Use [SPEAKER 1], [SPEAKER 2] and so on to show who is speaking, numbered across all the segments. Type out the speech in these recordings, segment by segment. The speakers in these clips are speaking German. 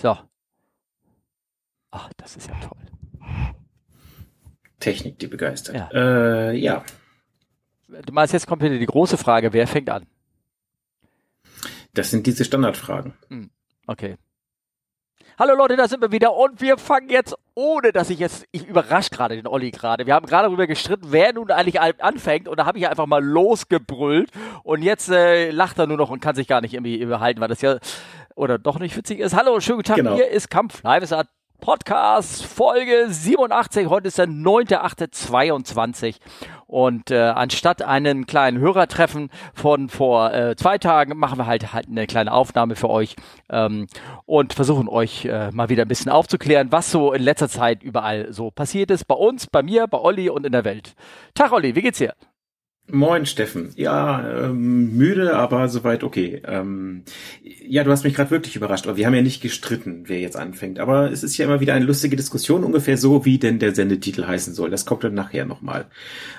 [SPEAKER 1] So. Ach, das ist ja toll.
[SPEAKER 2] Technik, die begeistert.
[SPEAKER 1] Ja.
[SPEAKER 2] Äh, ja.
[SPEAKER 1] Du meinst, jetzt kommt wieder die große Frage, wer fängt an?
[SPEAKER 2] Das sind diese Standardfragen.
[SPEAKER 1] Okay. Hallo Leute, da sind wir wieder und wir fangen jetzt, ohne dass ich jetzt, ich überrasche gerade den Olli gerade. Wir haben gerade darüber gestritten, wer nun eigentlich anfängt und da habe ich einfach mal losgebrüllt und jetzt äh, lacht er nur noch und kann sich gar nicht irgendwie überhalten, weil das ja oder doch nicht witzig ist. Hallo, schönen guten Tag,
[SPEAKER 2] Genau.
[SPEAKER 1] hier ist Kampf Live, es hat Podcast Folge 87. Heute ist der 9.8.22 und äh, anstatt einen kleinen Hörertreffen von vor äh, zwei Tagen machen wir halt halt eine kleine Aufnahme für euch ähm, und versuchen euch äh, mal wieder ein bisschen aufzuklären, was so in letzter Zeit überall so passiert ist. Bei uns, bei mir, bei Olli und in der Welt. Tag Olli, wie geht's dir?
[SPEAKER 2] Moin, Steffen. Ja, ähm, müde, aber soweit okay. Ähm, ja, du hast mich gerade wirklich überrascht, aber wir haben ja nicht gestritten, wer jetzt anfängt. Aber es ist ja immer wieder eine lustige Diskussion, ungefähr so, wie denn der Sendetitel heißen soll. Das kommt dann nachher nochmal.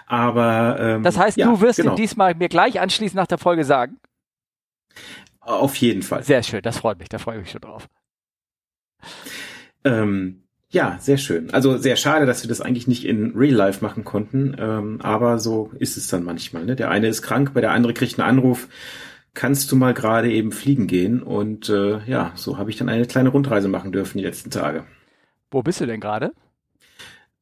[SPEAKER 2] Aber ähm,
[SPEAKER 1] Das heißt,
[SPEAKER 2] ja,
[SPEAKER 1] du wirst
[SPEAKER 2] genau,
[SPEAKER 1] ihn diesmal mir gleich anschließend nach der Folge sagen.
[SPEAKER 2] auf jeden Fall.
[SPEAKER 1] Sehr schön, das freut mich, da freue ich mich schon drauf.
[SPEAKER 2] Ähm, ja, sehr schön. Also sehr schade, dass wir das eigentlich nicht in Real Life machen konnten, ähm, aber so ist es dann manchmal. Ne? Der eine ist krank, bei der andere kriegt einen Anruf. Kannst du mal gerade eben fliegen gehen? Und äh, ja, so habe ich dann eine kleine Rundreise machen dürfen die letzten Tage.
[SPEAKER 1] Wo bist du denn gerade?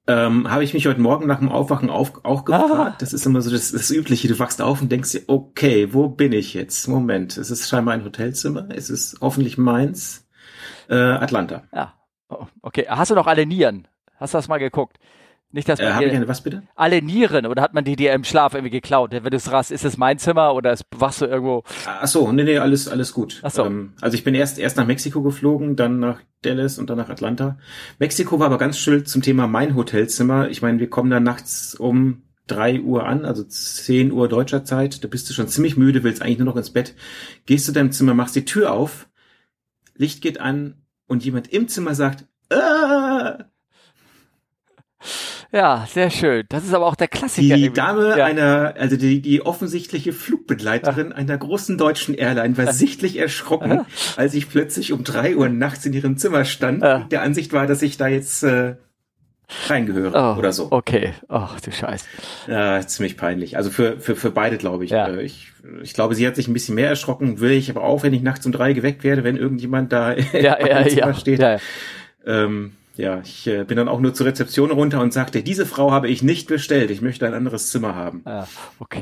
[SPEAKER 2] Ähm, habe ich mich heute Morgen nach dem Aufwachen auf, auch gefragt.
[SPEAKER 1] Ah.
[SPEAKER 2] Das ist immer so das, das Übliche. Du wachst auf und denkst dir, okay, wo bin ich jetzt? Moment, es ist scheinbar ein Hotelzimmer. Es ist hoffentlich meins. Äh, Atlanta.
[SPEAKER 1] Ja. Oh, okay, hast du noch alle Nieren? Hast du das mal geguckt? Nicht, dass
[SPEAKER 2] Äh,
[SPEAKER 1] man
[SPEAKER 2] ich eine was bitte?
[SPEAKER 1] alle Nieren oder hat man die dir im Schlaf irgendwie geklaut? Wenn du es rast, ist es mein Zimmer oder ist, wachst du irgendwo?
[SPEAKER 2] Ach so, nee, nee, alles, alles gut.
[SPEAKER 1] Ach so.
[SPEAKER 2] Ähm, also ich bin erst, erst nach Mexiko geflogen, dann nach Dallas und dann nach Atlanta. Mexiko war aber ganz schön zum Thema mein Hotelzimmer. Ich meine, wir kommen da nachts um drei Uhr an, also 10 Uhr deutscher Zeit. Da bist du schon ziemlich müde, willst eigentlich nur noch ins Bett. Gehst zu deinem Zimmer, machst die Tür auf, Licht geht an und jemand im Zimmer sagt, ah!
[SPEAKER 1] Ja, sehr schön. Das ist aber auch der Klassiker.
[SPEAKER 2] Die. Dame
[SPEAKER 1] ja.
[SPEAKER 2] einer, also die, die offensichtliche Flugbegleiterin einer großen deutschen Airline war sichtlich erschrocken, als ich plötzlich um drei Uhr nachts in ihrem Zimmer stand der Ansicht war, dass ich da jetzt äh, reingehöre
[SPEAKER 1] Oh,
[SPEAKER 2] oder so.
[SPEAKER 1] Okay. Ach du Scheiß.
[SPEAKER 2] Ja, ziemlich peinlich. Also für, für, für beide, glaube ich.
[SPEAKER 1] Ja.
[SPEAKER 2] Äh, ich. Ich glaube, sie hat sich ein bisschen mehr erschrocken, will ich aber auch, wenn ich nachts um drei geweckt werde, wenn irgendjemand da
[SPEAKER 1] Ja,
[SPEAKER 2] im
[SPEAKER 1] ja,
[SPEAKER 2] Zimmer
[SPEAKER 1] ja.
[SPEAKER 2] steht.
[SPEAKER 1] ja, ja.
[SPEAKER 2] Ähm, ja, ich äh, bin dann auch nur zur Rezeption runter und sagte, diese Frau habe ich nicht bestellt, ich möchte ein anderes Zimmer haben.
[SPEAKER 1] ja. Okay.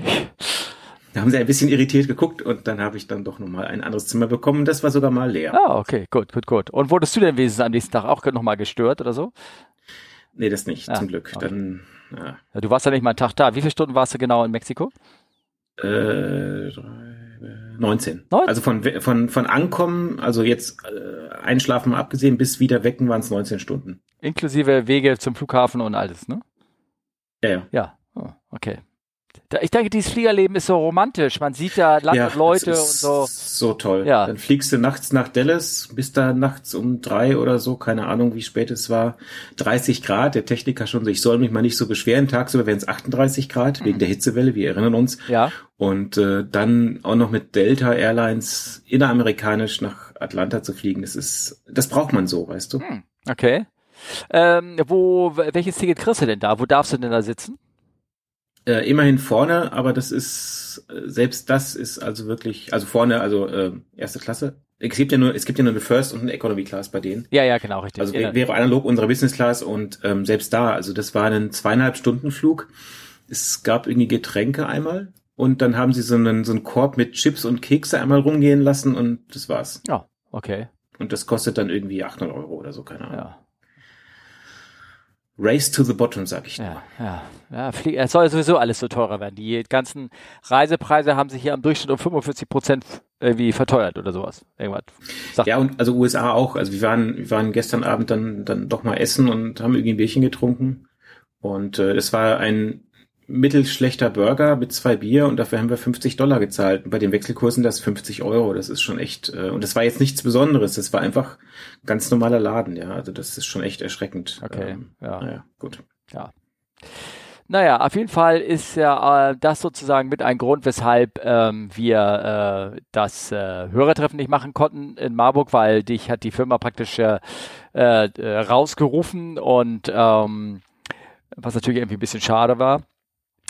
[SPEAKER 2] Da haben sie ein bisschen irritiert geguckt und dann habe ich dann doch nochmal ein anderes Zimmer bekommen. Das war sogar mal leer.
[SPEAKER 1] Ah, okay. Gut, gut, gut. Und wurdest du denn wenigstens am nächsten Tag auch nochmal gestört oder so?
[SPEAKER 2] Nee, das nicht,
[SPEAKER 1] Ah,
[SPEAKER 2] zum Glück.
[SPEAKER 1] okay.
[SPEAKER 2] Dann ja,
[SPEAKER 1] du warst ja nicht mal einen Tag da. Wie viele Stunden warst du genau in Mexiko?
[SPEAKER 2] äh, drei, äh, 19.
[SPEAKER 1] 19?
[SPEAKER 2] Also von, von, von Ankommen, also jetzt äh, Einschlafen mal abgesehen, bis wieder wecken waren es 19 Stunden.
[SPEAKER 1] Inklusive Wege zum Flughafen und alles, ne?
[SPEAKER 2] Ja, ja.
[SPEAKER 1] Ja. Oh, okay. Ich denke, dieses Fliegerleben ist so romantisch. Man sieht da Land
[SPEAKER 2] ja,
[SPEAKER 1] und Leute und
[SPEAKER 2] das ist
[SPEAKER 1] so.
[SPEAKER 2] So toll.
[SPEAKER 1] Ja.
[SPEAKER 2] Dann fliegst du nachts nach Dallas, bist da nachts um drei oder so, keine Ahnung, wie spät es war. 30 Grad, der Techniker schon so, ich soll mich mal nicht so beschweren. Tagsüber wären es 38 Grad, wegen der Hitzewelle, wir erinnern uns.
[SPEAKER 1] Ja.
[SPEAKER 2] Und äh, dann auch noch mit Delta Airlines inneramerikanisch nach Atlanta zu fliegen, das ist, das braucht man so, weißt du?
[SPEAKER 1] Hm, okay. Ähm, wo, welches Ticket kriegst du denn da? Wo darfst du denn da sitzen?
[SPEAKER 2] Äh, immerhin vorne, aber das ist, äh, selbst das ist also wirklich, also vorne, also äh, erste Klasse. Es gibt ja nur, es gibt ja nur eine First und eine Economy Class bei denen.
[SPEAKER 1] Ja, ja, genau, richtig.
[SPEAKER 2] Also
[SPEAKER 1] ja,
[SPEAKER 2] wär- wäre analog unsere Business Class und ähm, selbst da, also das war ein zweieinhalb Stunden Flug. Es gab irgendwie Getränke einmal und dann haben sie so einen, so einen Korb mit Chips und Kekse einmal rumgehen lassen und das war's.
[SPEAKER 1] ja, okay.
[SPEAKER 2] Und das kostet dann irgendwie 800 Euro oder so, keine Ahnung.
[SPEAKER 1] Ja,
[SPEAKER 2] Race to the bottom, sag ich.
[SPEAKER 1] ja, ja. ja es soll sowieso alles so teurer werden. Die ganzen Reisepreise haben sich hier am Durchschnitt um 45 Prozent irgendwie verteuert oder sowas. Irgendwas. Sagt,
[SPEAKER 2] Ja, und also USA auch. Also wir waren, wir waren gestern Abend dann, dann doch mal essen und haben irgendwie ein Bierchen getrunken. Und äh, es war ein mittelschlechter Burger mit zwei Bier und dafür haben wir 50 Dollar gezahlt. Und bei den Wechselkursen das 50 Euro. Das ist schon echt, äh, und das war jetzt nichts Besonderes. Das war einfach ein ganz normaler Laden, ja. Also das ist schon echt erschreckend.
[SPEAKER 1] Okay,
[SPEAKER 2] Ähm,
[SPEAKER 1] ja.
[SPEAKER 2] Naja, gut.
[SPEAKER 1] Ja. Naja, auf jeden Fall ist ja äh, das sozusagen mit ein Grund, weshalb ähm, wir äh, das äh, Hörertreffen nicht machen konnten in Marburg, weil dich hat die Firma praktisch äh, äh, rausgerufen und ähm, was natürlich irgendwie ein bisschen schade war.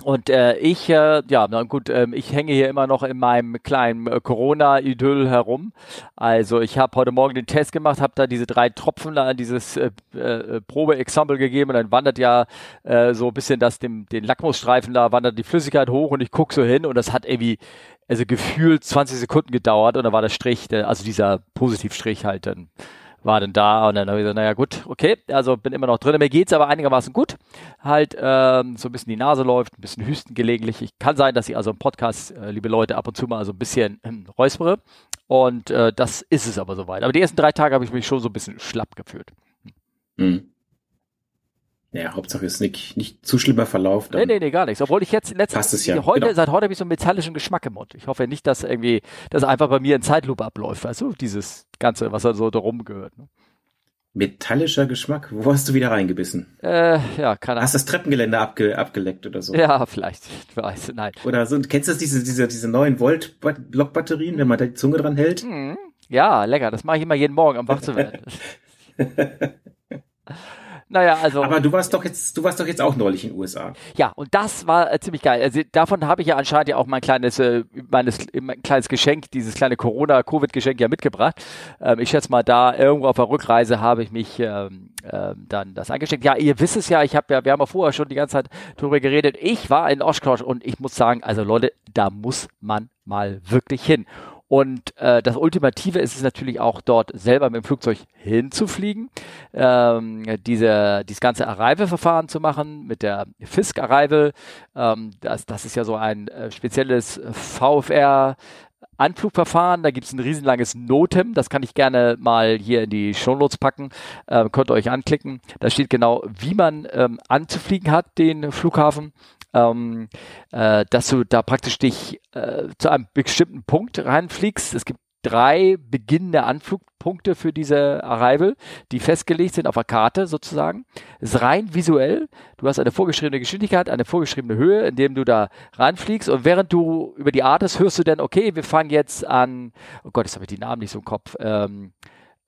[SPEAKER 1] Und äh, ich, äh, ja, na gut, äh, ich hänge hier immer noch in meinem kleinen äh, Corona-Idyll herum. Also ich habe heute Morgen den Test gemacht, habe da diese drei Tropfen da an dieses äh, äh, Probe-Example gegeben und dann wandert ja äh, so ein bisschen das, dem, den Lackmusstreifen da, wandert die Flüssigkeit hoch und ich guck so hin und das hat irgendwie, also gefühlt 20 Sekunden gedauert und dann war der Strich, der, also dieser Positivstrich halt dann war denn da und dann habe ich gesagt, naja gut, okay, also bin immer noch drin. Mir geht's aber einigermaßen gut. Halt ähm, so ein bisschen die Nase läuft, ein bisschen Hüsten gelegentlich. Ich kann sein, dass ich also im Podcast, äh, liebe Leute, ab und zu mal so ein bisschen äh, räuspere. Und äh, das ist es aber soweit. Aber die ersten drei Tage habe ich mich schon so ein bisschen schlapp gefühlt.
[SPEAKER 2] Hm. Ja, Hauptsache ist nicht, nicht zu schlimmer Verlauf.
[SPEAKER 1] Nee, nee, nee, gar nichts. Obwohl ich jetzt letztens,
[SPEAKER 2] ja.
[SPEAKER 1] heute,
[SPEAKER 2] genau.
[SPEAKER 1] seit heute habe ich so einen metallischen Geschmack im Mund. Ich hoffe nicht, dass irgendwie, das einfach bei mir in Zeitlupe abläuft, weißt du, dieses Ganze, was da so darum gehört. Ne?
[SPEAKER 2] Metallischer Geschmack? Wo hast du wieder reingebissen?
[SPEAKER 1] Äh, ja, keine Ahnung.
[SPEAKER 2] Hast das Treppengeländer abge abgeleckt oder so?
[SPEAKER 1] Ja, vielleicht. Ich weiß, nein.
[SPEAKER 2] Oder so, kennst du das, diese, diese, diese neuen Volt-Blockbatterien, wenn man da die Zunge dran hält?
[SPEAKER 1] Hm. Ja, lecker. Das mache ich immer jeden Morgen, um wach zu werden. Naja, also.
[SPEAKER 2] Aber du warst doch jetzt, du warst doch jetzt auch neulich in den USA.
[SPEAKER 1] Ja, und das war äh, ziemlich geil. Also davon habe ich ja anscheinend ja auch mein kleines, äh, meines, mein kleines Geschenk, dieses kleine Corona-Covid-Geschenk ja mitgebracht. Ähm, ich schätze mal, da irgendwo auf der Rückreise habe ich mich ähm, ähm, dann das eingesteckt. Ja, ihr wisst es ja, ich habe ja, wir haben ja vorher schon die ganze Zeit darüber geredet. Ich war in Oshkosh und ich muss sagen, also Leute, da muss man mal wirklich hin. Und äh, das Ultimative ist es natürlich auch dort selber mit dem Flugzeug hinzufliegen, ähm, diese, dieses ganze Arrival-Verfahren zu machen mit der Fisk Arrival. Ähm, das, das ist ja so ein äh, spezielles VFR Anflugverfahren, da gibt es ein riesenlanges Notem, das kann ich gerne mal hier in die Shownotes packen, äh, könnt ihr euch anklicken. Da steht genau, wie man ähm, anzufliegen hat, den Flughafen ähm, äh, dass du da praktisch dich äh, zu einem bestimmten Punkt reinfliegst. Es gibt drei beginnende Anflugpunkte für diese Arrival, die festgelegt sind auf der Karte sozusagen. Es ist rein visuell. Du hast eine vorgeschriebene Geschwindigkeit, eine vorgeschriebene Höhe, in dem du da reinfliegst. Und während du über die Artes hörst du dann, okay, wir fangen jetzt an, oh Gott, jetzt habe ich die Namen nicht so im Kopf, ähm,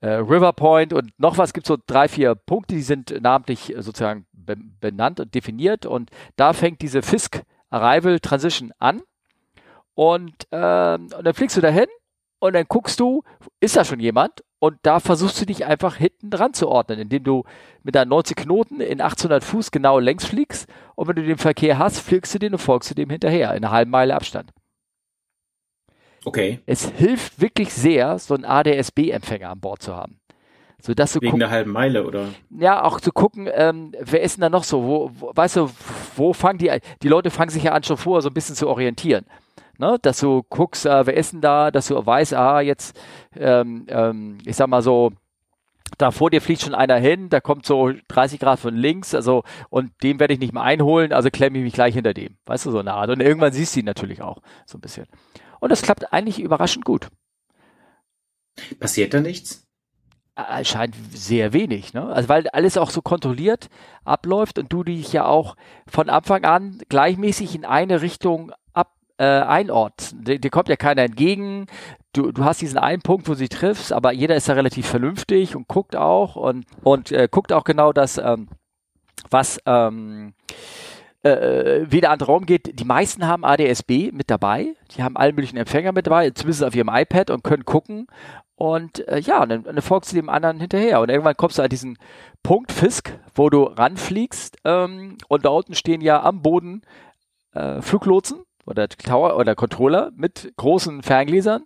[SPEAKER 1] äh, River Point und noch was, gibt so drei, vier Punkte, die sind namentlich sozusagen benannt und definiert und da fängt diese Fisk Arrival Transition an und, ähm, und dann fliegst du dahin und dann guckst du, ist da schon jemand und da versuchst du dich einfach hinten dran zu ordnen, indem du mit deinen 90 Knoten in 800 Fuß genau längs fliegst und wenn du den Verkehr hast, fliegst du den und folgst du dem hinterher in einer halben Meile Abstand.
[SPEAKER 2] Okay.
[SPEAKER 1] Es hilft wirklich sehr, so einen ADS-B-Empfänger an Bord zu haben. So, dass du
[SPEAKER 2] Wegen der halben Meile, oder?
[SPEAKER 1] Ja, auch zu gucken, ähm, wer ist denn da noch so? Wo, wo, weißt du, wo fangen die, die Leute fangen sich ja an schon vor, so ein bisschen zu orientieren. Ne? Dass du guckst, äh, wer ist denn da, dass du weißt, ah, jetzt, ähm, ähm, ich sag mal so, da vor dir fliegt schon einer hin, da kommt so 30 Grad von links, also und dem werde ich nicht mehr einholen, also klemme ich mich gleich hinter dem. Weißt du, so eine Art. Und irgendwann siehst du ihn natürlich auch so ein bisschen. Und das klappt eigentlich überraschend gut.
[SPEAKER 2] Passiert da nichts?
[SPEAKER 1] Scheint sehr wenig, ne? Also weil alles auch so kontrolliert abläuft und du dich ja auch von Anfang an gleichmäßig in eine Richtung ab äh, einordnest. Dir, dir kommt ja keiner entgegen. Du, du hast diesen einen Punkt, wo sie triffst, aber jeder ist da relativ vernünftig und guckt auch und und äh, guckt auch genau das, ähm, was ähm, äh, wie der andere Raum geht. Die meisten haben ADSB mit dabei. Die haben alle möglichen Empfänger mit dabei, zumindest auf ihrem iPad und können gucken. Und äh, ja, dann, dann folgst du dem anderen hinterher. Und irgendwann kommst du an diesen Punkt Fisk, wo du ranfliegst. Ähm, und da unten stehen ja am Boden äh, Fluglotsen oder Tower oder Controller mit großen Ferngläsern.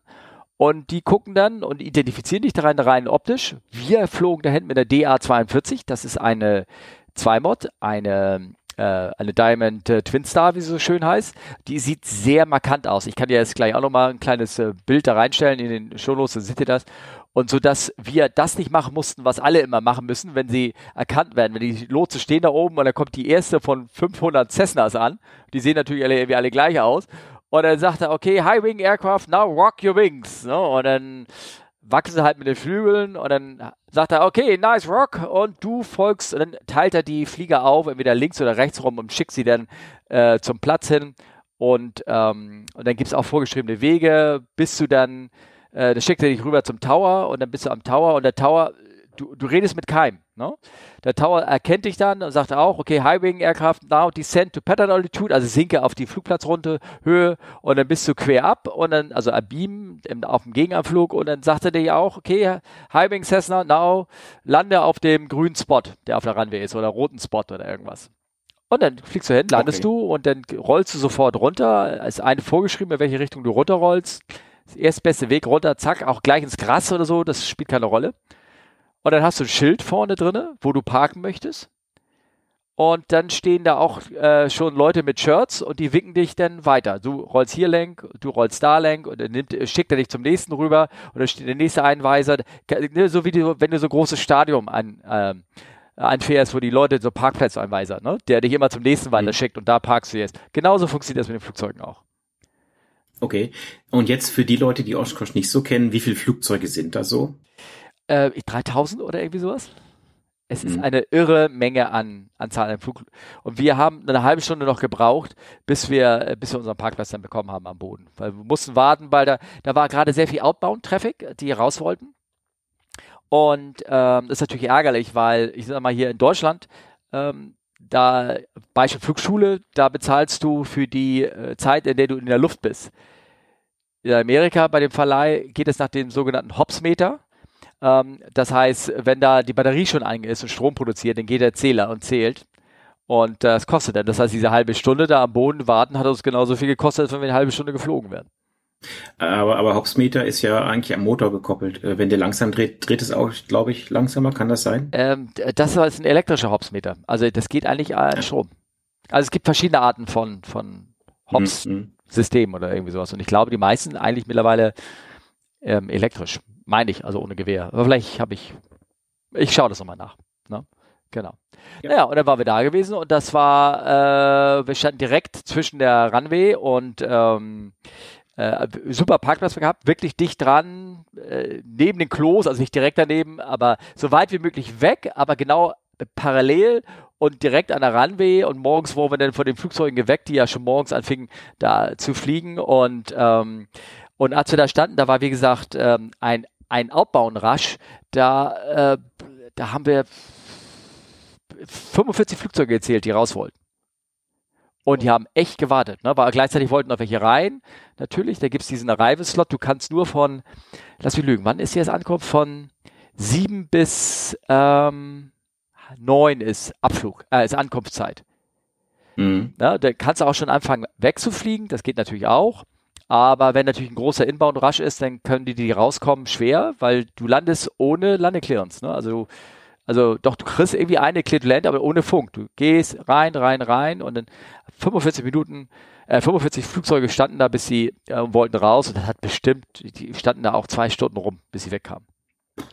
[SPEAKER 1] Und die gucken dann und identifizieren dich da rein, rein optisch. Wir flogen dahin mit der DA42. Das ist eine Zweimod, eine äh, eine Diamond äh, Twin Star, wie sie so schön heißt. Die sieht sehr markant aus. Ich kann dir jetzt gleich auch nochmal ein kleines äh, Bild da reinstellen in den Shownotes, dann seht ihr das. Und so dass wir das nicht machen mussten, was alle immer machen müssen, wenn sie erkannt werden. Wenn die Lotse stehen da oben und dann kommt die erste von 500 Cessnas an. Die sehen natürlich alle, wie alle gleich aus. Und dann sagt er, okay, High Wing Aircraft, now rock your wings. No? Und dann wachsen sie halt mit den Flügeln und dann sagt er, okay, nice rock. Und du folgst und dann teilt er die Flieger auf, entweder links oder rechts rum und schickt sie dann äh, zum Platz hin. Und, ähm, und dann gibt es auch vorgeschriebene Wege, bis du dann, äh, das schickt er dich rüber zum Tower und dann bist du am Tower. Und der Tower, du, du redest mit keinem. Ne? Der Tower erkennt dich dann und sagt auch, okay, High-Wing Aircraft now descend to pattern altitude, also sinke auf die Flugplatzrunde Höhe und dann bist du quer ab und dann, also Beam auf dem Gegenanflug und dann sagt er dir auch, okay, High-Wing Cessna now lande auf dem grünen Spot, der auf der Runway ist oder roten Spot oder irgendwas. Und dann fliegst du hin, landest okay. du und dann rollst du sofort runter. Es ist eine vorgeschrieben, in welche Richtung du runterrollst. Das erstbeste Weg runter, zack, auch gleich ins Gras oder so, das spielt keine Rolle. Und dann hast du ein Schild vorne drinne, wo du parken möchtest. Und dann stehen da auch äh, schon Leute mit Shirts und die winken dich dann weiter. Du rollst hier lenk, du rollst da lenk und dann nimmt, schickt er dich zum nächsten rüber und dann steht der nächste Einweiser. Ne, so wie du, wenn du so ein großes Stadion an, ähm, anfährst, wo die Leute so Parkplatzeinweiser, ne? der dich immer zum nächsten weiter mhm. schickt und da parkst du jetzt. Genauso funktioniert das mit den Flugzeugen auch.
[SPEAKER 2] Okay. Und jetzt für die Leute, die Oshkosh nicht so kennen, wie viele Flugzeuge sind da so?
[SPEAKER 1] Äh, 3000 oder irgendwie sowas. Es mhm. ist eine irre Menge an, an Zahlen Flug. Und wir haben eine halbe Stunde noch gebraucht, bis wir, äh, bis wir unseren Parkplatz dann bekommen haben am Boden. Weil wir mussten warten, weil da, da war gerade sehr viel Outbound-Traffic, die raus wollten. Und ähm, das ist natürlich ärgerlich, weil ich sag mal hier in Deutschland, ähm, da Beispiel Flugschule, da bezahlst du für die äh, Zeit, in der du in der Luft bist. In Amerika bei dem Verleih geht es nach dem sogenannten Hops-Meter. Ähm, das heißt, wenn da die Batterie schon einge ist und Strom produziert, dann geht der Zähler und zählt. Und das kostet dann. Das heißt, diese halbe Stunde da am Boden warten hat uns genauso viel gekostet, als wenn wir eine halbe Stunde geflogen wären.
[SPEAKER 2] Aber, aber Hopsmeter ist ja eigentlich am Motor gekoppelt. Äh, wenn der langsam dreht, dreht es auch, glaube ich, langsamer. Kann das sein?
[SPEAKER 1] Ähm, das ist ein elektrischer Hopsmeter. Also das geht eigentlich an Strom. Also es gibt verschiedene Arten von, von Hops-Systemen mhm. oder irgendwie sowas. Und ich glaube, die meisten eigentlich mittlerweile ähm, elektrisch. Meine ich, also ohne Gewehr. Aber vielleicht habe ich, ich schaue das nochmal nach. Ne? Genau. Ja. Naja, und dann waren wir da gewesen und das war, äh, wir standen direkt zwischen der Runway und ähm, äh, super Parkplatz gehabt, wirklich dicht dran, äh, neben den Klos, also nicht direkt daneben, aber so weit wie möglich weg, aber genau parallel und direkt an der Runway und morgens wurden wir dann von den Flugzeugen geweckt, die ja schon morgens anfingen da zu fliegen und ähm, und als wir da standen, da war wie gesagt ähm, ein ein Outbound-Rush, da äh, da haben wir 45 Flugzeuge gezählt, die raus wollten. Und die haben echt gewartet, ne? Aber gleichzeitig wollten noch welche rein. Natürlich, da gibt's diesen Arrival-Slot. Du kannst nur von, lass mich lügen, wann ist hier das Ankunft? Von sieben bis ähm, neun ist Abflug, äh, ist Ankunftszeit. Mhm. Ne? Da kannst du auch schon anfangen wegzufliegen, das geht natürlich auch. Aber wenn natürlich ein großer Inbound-Rush ist, dann können die, die rauskommen, schwer, weil du landest ohne Landeclearance. Ne? Also also doch, du kriegst irgendwie eine Clear Land, aber ohne Funk. Du gehst rein, rein, rein und dann 45 Minuten, äh, 45 Flugzeuge standen da, bis sie äh, wollten raus und das hat bestimmt, die standen da auch zwei Stunden rum, bis sie wegkamen.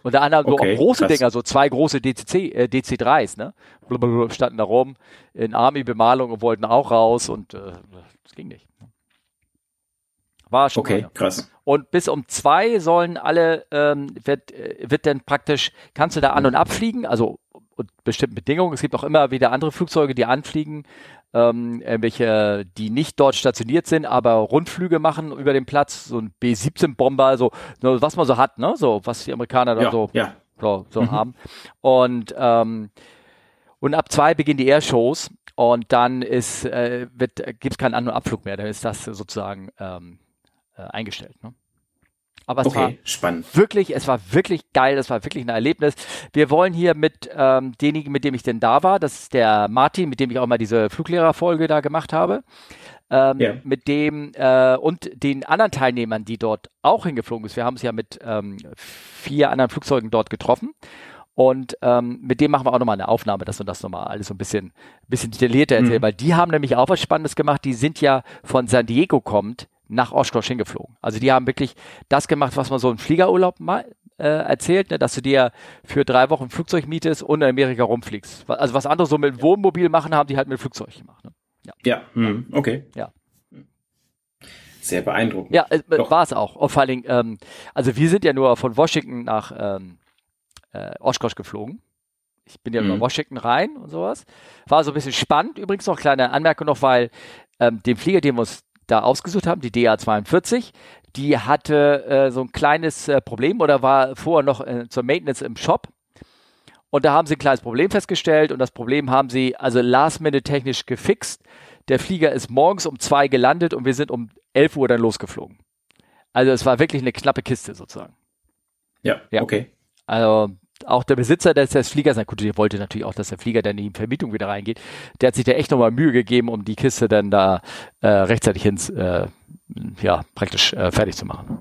[SPEAKER 1] Und der andere okay, so große krass. Dinger, so zwei große DCC, äh, DC3s, ne? Blablabla, standen da rum in Army-Bemalung und wollten auch raus und äh, das ging nicht. War schon.
[SPEAKER 2] Okay, krass.
[SPEAKER 1] Und bis um zwei sollen alle, ähm, wird, äh, wird dann praktisch, kannst du da an- und abfliegen, also unter bestimmten Bedingungen. Es gibt auch immer wieder andere Flugzeuge, die anfliegen, ähm, welche, die nicht dort stationiert sind, aber Rundflüge machen über den Platz, so ein B-17-Bomber, so, so, was man so hat, ne, so, was die Amerikaner da
[SPEAKER 2] ja,
[SPEAKER 1] so,
[SPEAKER 2] ja.
[SPEAKER 1] so, so mhm. haben. Und, ähm, und ab zwei beginnen die Airshows und dann ist, äh, wird, gibt es keinen An- und Abflug mehr, dann ist das sozusagen, ähm, äh, eingestellt. Ne? Aber es okay, war
[SPEAKER 2] spannend.
[SPEAKER 1] wirklich, es war wirklich geil, es war wirklich ein Erlebnis. Wir wollen hier mit ähm, demjenigen, mit dem ich denn da war, das ist der Martin, mit dem ich auch mal diese Fluglehrerfolge da gemacht habe. Ähm, ja. mit dem äh, und den anderen Teilnehmern, die dort auch hingeflogen ist. Wir haben es ja mit ähm, vier anderen Flugzeugen dort getroffen. Und ähm, mit dem machen wir auch nochmal eine Aufnahme, dass wir das nochmal alles so ein bisschen, bisschen detaillierter erzählen, mhm. weil die haben nämlich auch was Spannendes gemacht. Die sind ja von San Diego kommt nach Oshkosh hingeflogen. Also die haben wirklich das gemacht, was man so im Fliegerurlaub mal äh, erzählt, ne, dass du dir für drei Wochen ein Flugzeug mietest und in Amerika rumfliegst. Also was andere so mit Wohnmobil machen, haben die halt mit Flugzeug gemacht. Ne?
[SPEAKER 2] Ja, ja hm, okay.
[SPEAKER 1] Ja.
[SPEAKER 2] sehr beeindruckend.
[SPEAKER 1] Ja, äh, war es auch. Und vor allen Dingen, ähm, also wir sind ja nur von Washington nach ähm, äh, Oshkosh geflogen. Ich bin ja mhm. über Washington rein und sowas. War so ein bisschen spannend. Übrigens noch kleine Anmerkung noch, weil ähm, den Flieger, den wir uns da ausgesucht haben, die DA42, die hatte äh, so ein kleines äh, Problem oder war vorher noch äh, zur Maintenance im Shop. Und da haben sie ein kleines Problem festgestellt und das Problem haben sie also last-minute technisch gefixt. Der Flieger ist morgens um zwei gelandet und wir sind um 11 Uhr dann losgeflogen. Also es war wirklich eine knappe Kiste sozusagen.
[SPEAKER 2] Ja, ja. okay.
[SPEAKER 1] Also auch der Besitzer des, des Fliegers, na gut, der wollte natürlich auch, dass der Flieger dann in die Vermietung wieder reingeht. Der hat sich da echt nochmal Mühe gegeben, um die Kiste dann da äh, rechtzeitig ins, äh, ja, praktisch äh, fertig zu machen.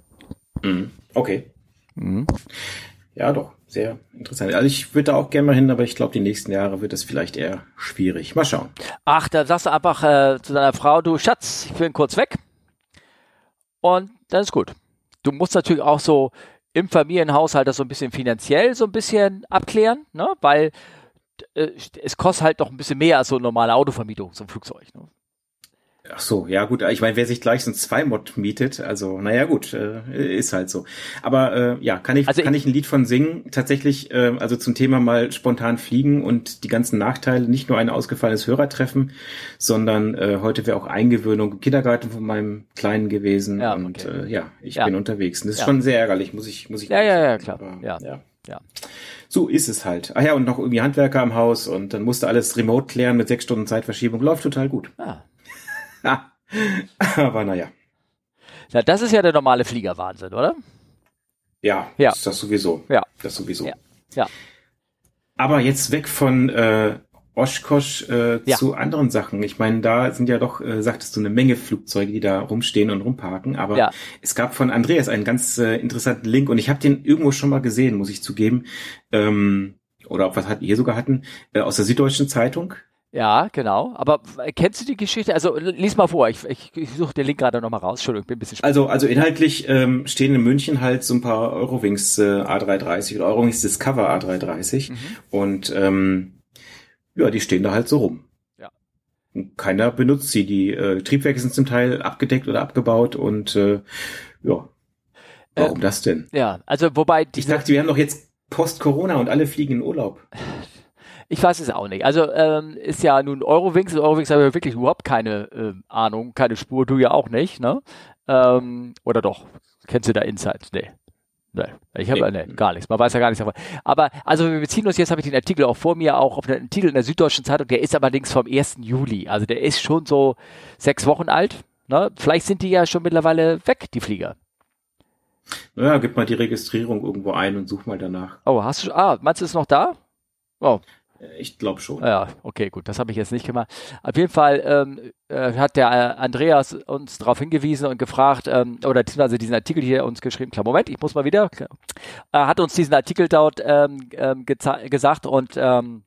[SPEAKER 2] Mhm. Okay. Mhm. Ja, doch, sehr interessant. Also ich würde da auch gerne mal hin, aber ich glaube, die nächsten Jahre wird es vielleicht eher schwierig. Mal schauen.
[SPEAKER 1] Ach, da sagst du einfach äh, zu deiner Frau, du Schatz, ich bin kurz weg. Und dann ist gut. Du musst natürlich auch so im Familienhaushalt das so ein bisschen finanziell so ein bisschen abklären, ne? weil äh, es kostet halt doch ein bisschen mehr als so eine normale Autovermietung, so ein Flugzeug. Ne?
[SPEAKER 2] Ach so, ja gut, ich meine, wer sich gleich so ein Zweimod mietet, also naja gut, äh, ist halt so. Aber äh, ja, kann ich also kann ich, ich ein Lied von singen? Tatsächlich, äh, also zum Thema mal spontan fliegen und die ganzen Nachteile, nicht nur ein ausgefallenes Hörertreffen, sondern äh, heute wäre auch Eingewöhnung im Kindergarten von meinem Kleinen gewesen ja, und okay. äh, ja, ich ja. bin unterwegs. Und das ist ja. schon sehr ärgerlich, muss ich muss ich.
[SPEAKER 1] Ja, ja, ja, klar. Aber, ja.
[SPEAKER 2] ja. Ja. So ist es halt. Ach ja, und noch irgendwie Handwerker im Haus und dann musste alles remote klären mit sechs Stunden Zeitverschiebung. Läuft total gut. Ah, Aber naja.
[SPEAKER 1] Na, das ist ja der normale Fliegerwahnsinn, oder?
[SPEAKER 2] Ja, ja. Das, das sowieso.
[SPEAKER 1] Ja.
[SPEAKER 2] Das sowieso.
[SPEAKER 1] Ja. ja.
[SPEAKER 2] Aber jetzt weg von äh, Oshkosh äh, ja. zu anderen Sachen. Ich meine, da sind ja doch, äh, sagtest du, eine Menge Flugzeuge, die da rumstehen und rumparken. Aber ja. es gab von Andreas einen ganz äh, interessanten Link und ich habe den irgendwo schon mal gesehen, muss ich zugeben. Ähm, oder ob was wir sogar hatten, äh, aus der Süddeutschen Zeitung.
[SPEAKER 1] Ja, genau. Aber kennst du die Geschichte? Also lies mal vor. Ich, ich, ich suche den Link gerade nochmal raus. Entschuldigung, bin ein bisschen
[SPEAKER 2] Also, also inhaltlich ähm, stehen in München halt so ein paar Eurowings äh, A330 oder Eurowings Discover A330 mhm. und ähm, ja, die stehen da halt so rum. Ja. Und keiner benutzt sie. Die äh, Triebwerke sind zum Teil abgedeckt oder abgebaut und äh, ja. Warum äh, das denn?
[SPEAKER 1] Ja, also wobei
[SPEAKER 2] Ich dachte, wir haben doch jetzt Post-Corona und alle fliegen in Urlaub.
[SPEAKER 1] Ich weiß es auch nicht. Also ähm, ist ja nun Eurowings. Eurowings habe ich wirklich überhaupt keine äh, Ahnung, keine Spur. Du ja auch nicht, ne? Ähm, oder doch? Kennst du da Insights? Nee. Nee, ich habe nee. nee, gar nichts. Man weiß ja gar nichts davon. Aber also wir beziehen uns jetzt, habe ich den Artikel auch vor mir, auch auf den Artikel in der Süddeutschen Zeitung, der ist allerdings vom 1. Juli. Also der ist schon so sechs Wochen alt. Ne? Vielleicht sind die ja schon mittlerweile weg, die Flieger.
[SPEAKER 2] Naja, gib mal die Registrierung irgendwo ein und such mal danach.
[SPEAKER 1] Oh, hast du, ah, meinst du es noch da?
[SPEAKER 2] Oh, ich glaube schon.
[SPEAKER 1] Ja, okay, gut, das habe ich jetzt nicht gemacht. Auf jeden Fall ähm, äh, hat der äh, Andreas uns darauf hingewiesen und gefragt, ähm, oder beziehungsweise diesen Artikel hier uns geschrieben, klar, Moment, ich muss mal wieder, er hat uns diesen Artikel dort ähm, ähm, gesagt und ähm,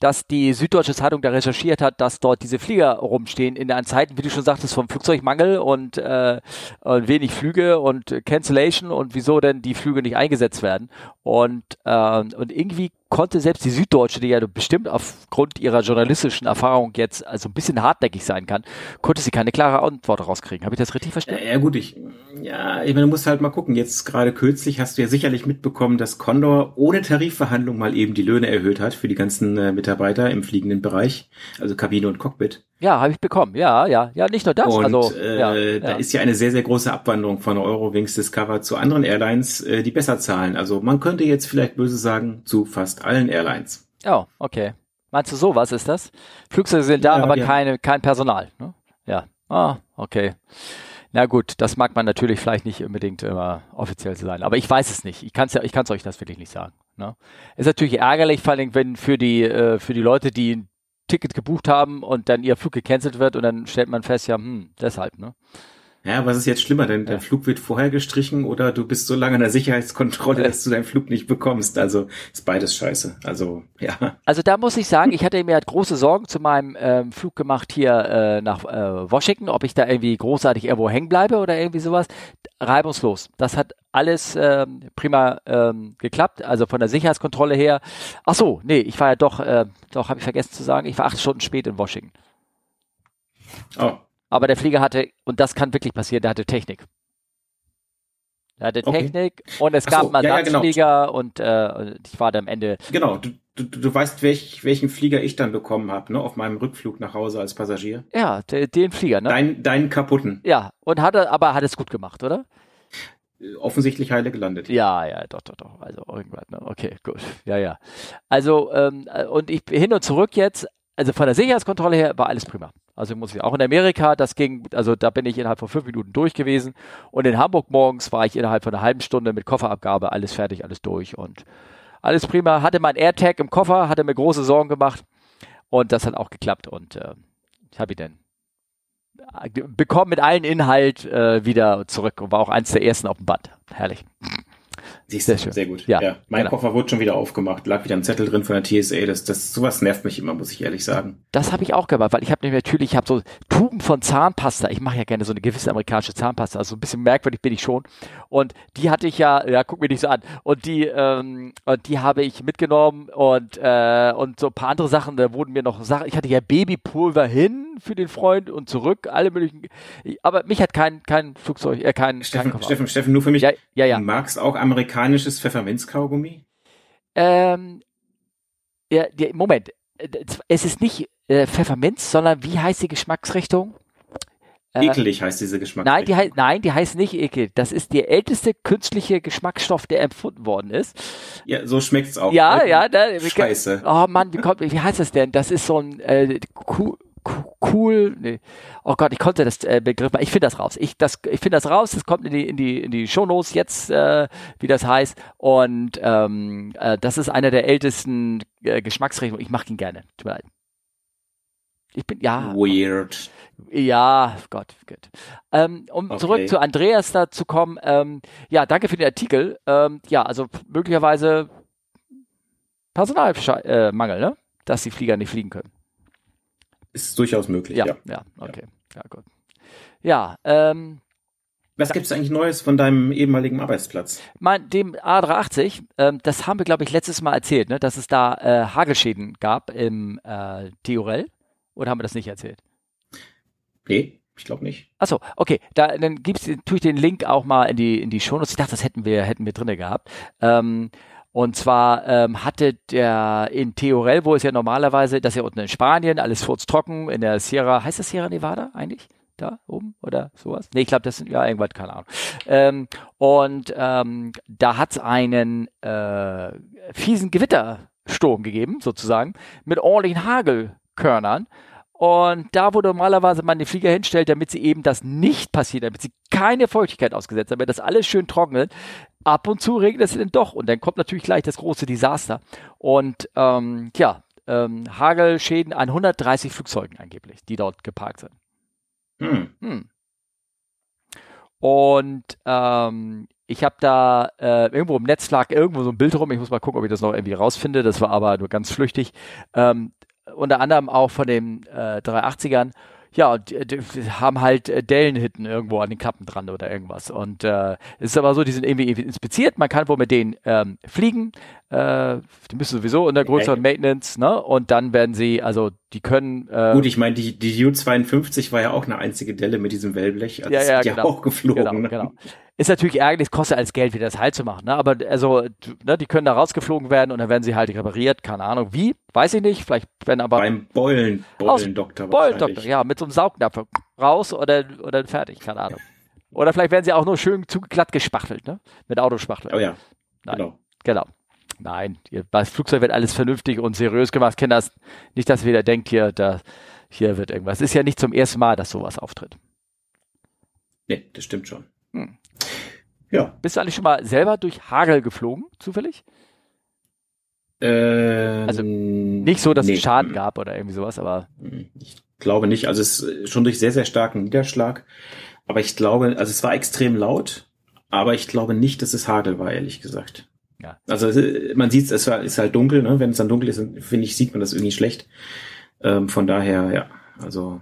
[SPEAKER 1] dass die Süddeutsche Zeitung da recherchiert hat, dass dort diese Flieger rumstehen in den Zeiten, wie du schon sagtest, vom Flugzeugmangel und, äh, wenig Flüge und Cancellation und wieso denn die Flüge nicht eingesetzt werden. Und, äh, und irgendwie konnte selbst die Süddeutsche, die ja bestimmt aufgrund ihrer journalistischen Erfahrung jetzt also ein bisschen hartnäckig sein kann, konnte sie keine klare Antwort rauskriegen. Habe ich das richtig verstanden?
[SPEAKER 2] Ja, gut, ich, ja, ich meine, du musst halt mal gucken. Jetzt gerade kürzlich hast du ja sicherlich mitbekommen, dass Condor ohne Tarifverhandlung mal eben die Löhne erhöht hat für die ganzen äh, Mitarbeiter im fliegenden Bereich, also Kabine und Cockpit.
[SPEAKER 1] Ja, habe ich bekommen. Ja, ja, ja, nicht nur das.
[SPEAKER 2] Und,
[SPEAKER 1] also,
[SPEAKER 2] äh,
[SPEAKER 1] ja,
[SPEAKER 2] da ja. ist ja eine sehr, sehr große Abwanderung von Eurowings Discover zu anderen Airlines, äh, die besser zahlen. Also man könnte jetzt vielleicht böse sagen, zu fast allen Airlines.
[SPEAKER 1] Oh, okay. Meinst du sowas ist das? Flugzeuge sind da, ja, aber keine, kein Personal. Ne? Ja. Ah, okay. Na gut, das mag man natürlich vielleicht nicht unbedingt immer offiziell sein, aber ich weiß es nicht. Ich kann es ja, ich kann euch das wirklich nicht sagen. Ne? Ist natürlich ärgerlich, vor allem wenn für die äh, für die Leute, die Ticket gebucht haben und dann ihr Flug gecancelt wird und dann stellt man fest, ja, hm, deshalb, ne?
[SPEAKER 2] Ja, was ist jetzt schlimmer? Denn ja. dein Flug wird vorher gestrichen oder du bist so lange in der Sicherheitskontrolle, dass du deinen Flug nicht bekommst. Also ist beides scheiße. Also ja.
[SPEAKER 1] Also da muss ich sagen, ich hatte mir halt große Sorgen zu meinem ähm, Flug gemacht hier äh, nach äh, Washington, ob ich da irgendwie großartig irgendwo hängen bleibe oder irgendwie sowas. Reibungslos. Das hat alles ähm, prima ähm, geklappt. Also von der Sicherheitskontrolle her. Ach so, nee, ich war ja doch, äh, doch habe ich vergessen zu sagen, ich war acht Stunden spät in Washington.
[SPEAKER 2] Oh,
[SPEAKER 1] Aber der Flieger hatte, und das kann wirklich passieren, der hatte Technik. Er hatte okay. Technik und es gab so, Ersatzflieger ja, ja, genau. und äh, ich war da am Ende.
[SPEAKER 2] Genau, du, du, du weißt, welch, welchen Flieger ich dann bekommen habe, ne, auf meinem Rückflug nach Hause als Passagier.
[SPEAKER 1] Ja, de, den Flieger, ne?
[SPEAKER 2] Dein, deinen kaputten.
[SPEAKER 1] Ja, und hat er, aber hat es gut gemacht, oder?
[SPEAKER 2] offensichtlich heile gelandet.
[SPEAKER 1] Ja, ja, doch, doch, doch. Also irgendwann, ne? okay, gut. Ja, ja. Also, ähm, und ich hin und zurück jetzt, also von der Sicherheitskontrolle her war alles prima. Also muss ich auch in Amerika, das ging, also da bin ich innerhalb von fünf Minuten durch gewesen. Und in Hamburg morgens war ich innerhalb von einer halben Stunde mit Kofferabgabe, alles fertig, alles durch und alles prima. Hatte mein AirTag im Koffer, hatte mir große Sorgen gemacht und das hat auch geklappt und äh, ich habe ihn dann äh, bekommen mit allen Inhalt äh, wieder zurück und war auch eins der ersten auf dem Band. Herrlich.
[SPEAKER 2] Siehst du, sehr, sehr gut. Ja, ja. Mein genau. Koffer wurde schon wieder aufgemacht, lag wieder ein Zettel drin von der TSA. Das, das, sowas nervt mich immer, muss ich ehrlich sagen.
[SPEAKER 1] Das habe ich auch gemacht, weil ich habe natürlich, ich habe so Tuben von Zahnpasta. Ich mache ja gerne so eine gewisse amerikanische Zahnpasta, also ein bisschen merkwürdig bin ich schon. Und die hatte ich ja, ja, guck mir nicht so an. Und die, ähm, und die habe ich mitgenommen und äh, und so ein paar andere Sachen. Da wurden mir noch Sachen. Ich hatte ja Babypulver hin für den Freund und zurück, alle möglichen. Aber mich hat kein kein Flugzeug, äh, kein,
[SPEAKER 2] Steffen,
[SPEAKER 1] kein
[SPEAKER 2] Steffen, Steffen, nur für mich.
[SPEAKER 1] Ja, ja, ja.
[SPEAKER 2] Du magst auch amerikanische amerikanisches Pfefferminzkaugummi?
[SPEAKER 1] Ähm, ja, Moment. Es ist nicht äh, Pfefferminz, sondern wie heißt die Geschmacksrichtung?
[SPEAKER 2] Äh, ekelig heißt diese Geschmacksrichtung.
[SPEAKER 1] Nein, die, heißt, nein, die heißt nicht ekelig. Das ist der älteste künstliche Geschmacksstoff, der empfunden worden ist.
[SPEAKER 2] Ja, so schmeckt es auch.
[SPEAKER 1] Ja, ne? ja. Da,
[SPEAKER 2] Scheiße.
[SPEAKER 1] Oh Mann, wie, kommt, wie heißt das denn? Das ist so ein äh, cool, nee. Oh Gott, ich konnte das äh, Begriff, ich finde das raus. Ich, das, ich finde das raus, das kommt in die, in die, in die Shownotes jetzt, äh, wie das heißt. Und ähm, äh, das ist einer der ältesten äh, Geschmacksrichtungen. Ich mache ihn gerne. Tut mir leid. Ich bin, ja.
[SPEAKER 2] Weird.
[SPEAKER 1] Ja, Gott, gut. Ähm, um okay. zurück zu Andreas da zu kommen, ähm, ja, danke für den Artikel. Ähm, ja, also möglicherweise Personalmangel, äh, ne? Dass die Flieger nicht fliegen können.
[SPEAKER 2] Ist durchaus möglich,
[SPEAKER 1] ja. Ja, ja okay. Ja, gut. Ja, ähm,
[SPEAKER 2] was gibt es eigentlich Neues von deinem ehemaligen Arbeitsplatz?
[SPEAKER 1] Mein, dem A380, ähm, das haben wir, glaube ich, letztes Mal erzählt, ne, dass es da äh, Hagelschäden gab im äh, Diorel. Oder haben wir das nicht erzählt?
[SPEAKER 2] Nee, ich glaube nicht.
[SPEAKER 1] Achso, okay. Da, dann gibt's, tue ich den Link auch mal in die, in die Shownotes. Ich dachte, das hätten wir, hätten wir drinne gehabt. Ähm, und zwar ähm, hatte der in Teorel, wo es ja normalerweise, das ist ja unten in Spanien, alles furztrocken, in der Sierra, heißt das Sierra Nevada eigentlich? Da oben oder sowas? Nee, ich glaube, das sind ja irgendwas, keine Ahnung. Ähm, und ähm, da hat es einen äh, fiesen Gewittersturm gegeben, sozusagen, mit ordentlichen Hagelkörnern. Und da, wo normalerweise man den Flieger hinstellt, damit sie eben das nicht passiert, damit sie keine Feuchtigkeit ausgesetzt haben, damit das alles schön trocknet, ab und zu regnet es dann doch. Und dann kommt natürlich gleich das große Desaster. Und ähm, ja, ähm, Hagelschäden an 130 Flugzeugen angeblich, die dort geparkt sind. Hm. Hm. Und ähm, ich habe da äh, irgendwo im Netz lag irgendwo so ein Bild rum. Ich muss mal gucken, ob ich das noch irgendwie rausfinde. Das war aber nur ganz flüchtig. Ähm, unter anderem auch von den äh, 380ern. Ja, die, die haben halt äh, Dellenhitten irgendwo an den Kappen dran oder irgendwas. Und äh, es ist aber so, die sind irgendwie inspiziert. Man kann wohl mit denen ähm, fliegen. Äh, die müssen sowieso in der größeren Maintenance, ne? Und dann werden sie, also die können.
[SPEAKER 2] Äh, Gut, ich meine, die, die U-52 war ja auch eine einzige Delle mit diesem Wellblech.
[SPEAKER 1] Also ja, ja,
[SPEAKER 2] die
[SPEAKER 1] genau.
[SPEAKER 2] auch geflogen.
[SPEAKER 1] Genau, ne? genau. Ist natürlich ärgerlich, es kostet alles Geld, wieder das heil zu machen. Ne? Aber also, ne, die können da rausgeflogen werden und dann werden sie halt repariert. Keine Ahnung wie, weiß ich nicht. Vielleicht werden aber.
[SPEAKER 2] Beim Beulen,
[SPEAKER 1] Beulendoktor. Beulendoktor, ja, mit so einem Saugnapf raus oder, oder fertig, keine Ahnung. Oder vielleicht werden sie auch nur schön zu glatt gespachtelt, ne? Mit Autospachtel.
[SPEAKER 2] Oh ja.
[SPEAKER 1] Nein. Genau. Genau. Nein, bei Flugzeug wird alles vernünftig und seriös gemacht. Kennt das nicht, dass jeder denkt, hier, da, hier wird irgendwas. Es ist ja nicht zum ersten Mal, dass sowas auftritt.
[SPEAKER 2] Nee, das stimmt schon. Hm.
[SPEAKER 1] Ja. Bist du eigentlich schon mal selber durch Hagel geflogen, zufällig?
[SPEAKER 2] Ähm,
[SPEAKER 1] also nicht so, dass nee. es Schaden gab oder irgendwie sowas, aber.
[SPEAKER 2] Ich glaube nicht. Also es ist schon durch sehr, sehr starken Niederschlag. Aber ich glaube, also es war extrem laut, aber ich glaube nicht, dass es Hagel war, ehrlich gesagt. Ja. Also man sieht es, ist halt dunkel, ne? Wenn es dann dunkel ist, finde ich, sieht man das irgendwie schlecht. Ähm, von daher, ja, also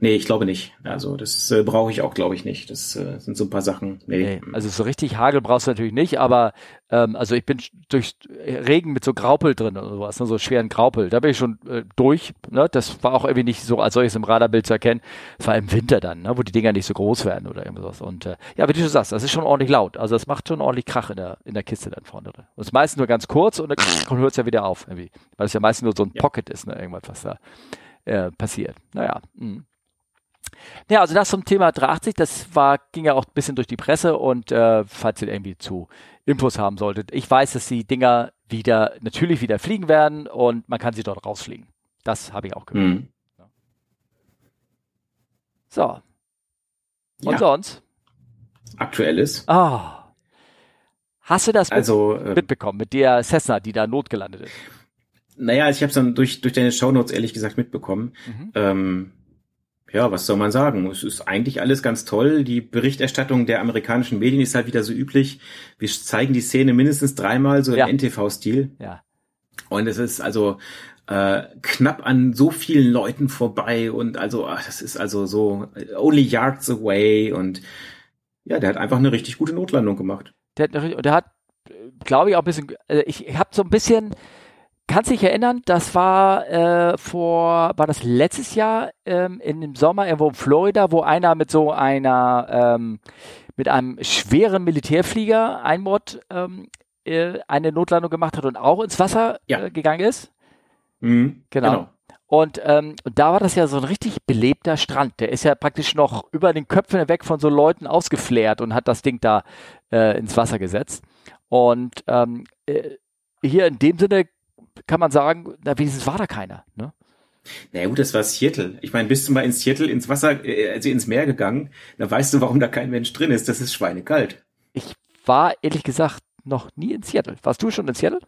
[SPEAKER 2] Nee, ich glaube nicht. Also das äh, brauche ich auch, glaube ich, nicht. Das äh, sind so ein paar Sachen. Nee.
[SPEAKER 1] nee. Also so richtig Hagel brauchst du natürlich nicht, aber ähm, also ich bin durch Regen mit so Graupel drin oder sowas, ne, so schweren Graupel. Da bin ich schon äh, durch. Ne? Das war auch irgendwie nicht so als solches im Radarbild zu erkennen. Es war im Winter dann, ne? wo die Dinger nicht so groß werden oder irgendwas. Und äh, ja, wie du schon sagst, das ist schon ordentlich laut. Also das macht schon ordentlich Krach in der, in der Kiste dann vorne drin. Und es ist meistens nur ganz kurz und dann hört es ja wieder auf, irgendwie. Weil es ja meistens nur so ein ja. Pocket ist, ne? irgendwas, was da äh, passiert. Naja. Mh. Ja, also das zum Thema 380, das war, ging ja auch ein bisschen durch die Presse und äh, falls ihr irgendwie zu Infos haben solltet, ich weiß, dass die Dinger wieder, natürlich wieder fliegen werden und man kann sie dort rausfliegen. Das habe ich auch gehört. Mhm. So. Und ja. sonst?
[SPEAKER 2] Aktuelles.
[SPEAKER 1] Ah. Oh. Hast du das
[SPEAKER 2] also, mit,
[SPEAKER 1] äh, mitbekommen mit der Cessna, die da notgelandet ist?
[SPEAKER 2] Naja, ich habe es dann durch, durch deine Shownotes ehrlich gesagt mitbekommen. Mhm. Ähm, ja, was soll man sagen? Es ist eigentlich alles ganz toll. Die Berichterstattung der amerikanischen Medien ist halt wieder so üblich. Wir zeigen die Szene mindestens dreimal so im ja. NTV-Stil.
[SPEAKER 1] Ja.
[SPEAKER 2] Und es ist also äh, knapp an so vielen Leuten vorbei und also ach, das ist also so only yards away und ja, der hat einfach eine richtig gute Notlandung gemacht.
[SPEAKER 1] Der, der hat, glaube ich, auch ein bisschen. Also ich, ich habe so ein bisschen Kannst dich erinnern, das war äh, vor, war das letztes Jahr ähm, in dem Sommer irgendwo in Florida, wo einer mit so einer, ähm, mit einem schweren Militärflieger Einmord ähm, äh, eine Notlandung gemacht hat und auch ins Wasser ja. äh, gegangen ist?
[SPEAKER 2] Mhm, genau. genau.
[SPEAKER 1] Und, ähm, und da war das ja so ein richtig belebter Strand. Der ist ja praktisch noch über den Köpfen weg von so Leuten ausgeflärt und hat das Ding da äh, ins Wasser gesetzt. Und ähm, äh, hier in dem Sinne kann man sagen, na wenigstens war da keiner. Ne?
[SPEAKER 2] Naja gut, das war Seattle. Ich meine, bist du mal in Seattle ins Wasser, äh, also ins Meer gegangen, dann weißt du, warum da kein Mensch drin ist. Das ist schweinekalt.
[SPEAKER 1] Ich war ehrlich gesagt noch nie in Seattle. Warst du schon in Seattle?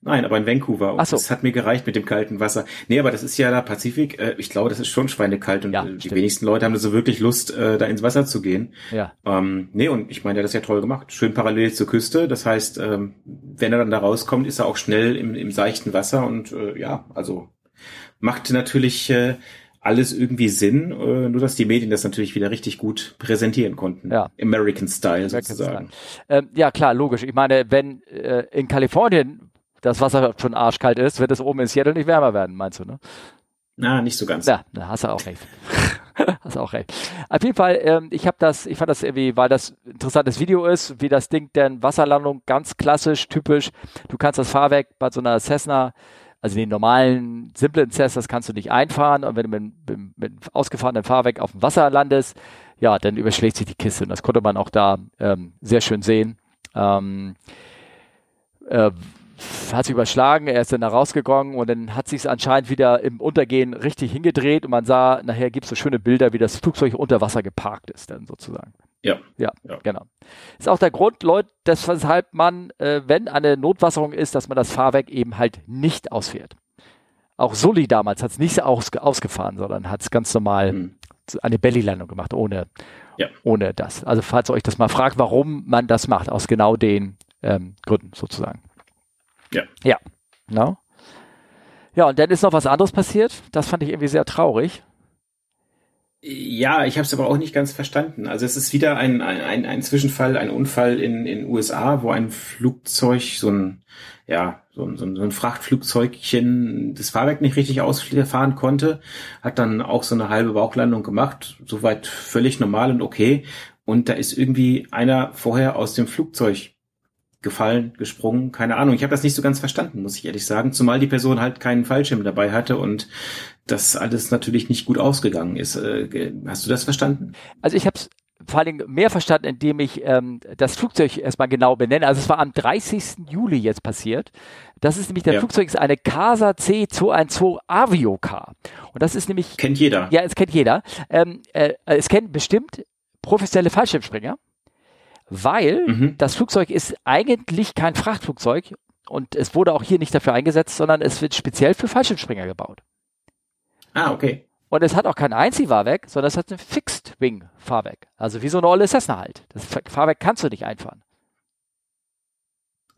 [SPEAKER 2] Nein, aber in Vancouver.
[SPEAKER 1] Und Ach so.
[SPEAKER 2] Das hat mir gereicht mit dem kalten Wasser. Nee, aber das ist ja da Pazifik. Äh, ich glaube, das ist schon schweinekalt und ja, äh, die stimmt. wenigsten Leute haben da so wirklich Lust, äh, da ins Wasser zu gehen.
[SPEAKER 1] Ja.
[SPEAKER 2] Ähm, nee, und ich meine, der hat das ja toll gemacht. Schön parallel zur Küste. Das heißt, ähm, wenn er dann da rauskommt, ist er auch schnell im, im seichten Wasser und äh, ja, also macht natürlich äh, alles irgendwie Sinn, äh, nur dass die Medien das natürlich wieder richtig gut präsentieren konnten.
[SPEAKER 1] Ja.
[SPEAKER 2] American Style American sozusagen.
[SPEAKER 1] Style. Ähm, ja, klar, logisch. Ich meine, wenn äh, in Kalifornien das Wasser schon arschkalt ist, wird es oben in Seattle nicht wärmer werden, meinst du, ne?
[SPEAKER 2] Na, nicht so ganz.
[SPEAKER 1] Ja, da hast du auch recht. hast du auch recht. Auf jeden Fall, ähm, ich habe das, ich fand das irgendwie, weil das ein interessantes Video ist, wie das Ding denn Wasserlandung ganz klassisch, typisch. Du kannst das Fahrwerk bei so einer Cessna, also den normalen, simplen Cessnas kannst du nicht einfahren und wenn du mit, mit, mit ausgefahrenem Fahrwerk auf dem Wasser landest, ja, dann überschlägt sich die Kiste und das konnte man auch da ähm, sehr schön sehen. Ähm, äh, hat sich überschlagen, er ist dann da rausgegangen und dann hat sich es anscheinend wieder im Untergehen richtig hingedreht und man sah, nachher gibt es so schöne Bilder, wie das Flugzeug unter Wasser geparkt ist, dann sozusagen.
[SPEAKER 2] Ja.
[SPEAKER 1] Ja, ja. genau. Ist auch der Grund, Leute, dass, weshalb man, äh, wenn eine Notwasserung ist, dass man das Fahrwerk eben halt nicht ausfährt. Auch Sully damals hat es nicht aus, ausgefahren, sondern hat es ganz normal mhm. eine Bellylandung gemacht, ohne, ja. ohne das. Also falls ihr euch das mal fragt, warum man das macht, aus genau den ähm, Gründen sozusagen.
[SPEAKER 2] Ja.
[SPEAKER 1] Ja. No? Ja, und dann ist noch was anderes passiert. Das fand ich irgendwie sehr traurig.
[SPEAKER 2] Ja, ich habe es aber auch nicht ganz verstanden. Also es ist wieder ein, ein, ein Zwischenfall, ein Unfall in in USA, wo ein Flugzeug, so ein ja so ein, so ein Frachtflugzeugchen das Fahrwerk nicht richtig ausfahren konnte, hat dann auch so eine halbe Bauchlandung gemacht, soweit völlig normal und okay. Und da ist irgendwie einer vorher aus dem Flugzeug gefallen, gesprungen, keine Ahnung. Ich habe das nicht so ganz verstanden, muss ich ehrlich sagen, zumal die Person halt keinen Fallschirm dabei hatte und das alles natürlich nicht gut ausgegangen ist. Äh, hast du das verstanden?
[SPEAKER 1] Also ich habe es vor allen Dingen mehr verstanden, indem ich ähm, das Flugzeug erstmal genau benenne. Also es war am 30. Juli jetzt passiert. Das ist nämlich, der ja. Flugzeug ist eine Casa C212 Aviocar. Und das ist nämlich...
[SPEAKER 2] Kennt jeder.
[SPEAKER 1] Ja, es kennt jeder. Ähm, äh, es kennt bestimmt professionelle Fallschirmspringer weil mhm. das Flugzeug ist eigentlich kein Frachtflugzeug und es wurde auch hier nicht dafür eingesetzt, sondern es wird speziell für Fallschirmspringer gebaut.
[SPEAKER 2] Ah, okay.
[SPEAKER 1] Und es hat auch kein Einziehfahrwerk, sondern es hat ein Fixed-Wing-Fahrwerk. Also wie so eine olle Cessna halt. Das Fahrwerk kannst du nicht einfahren.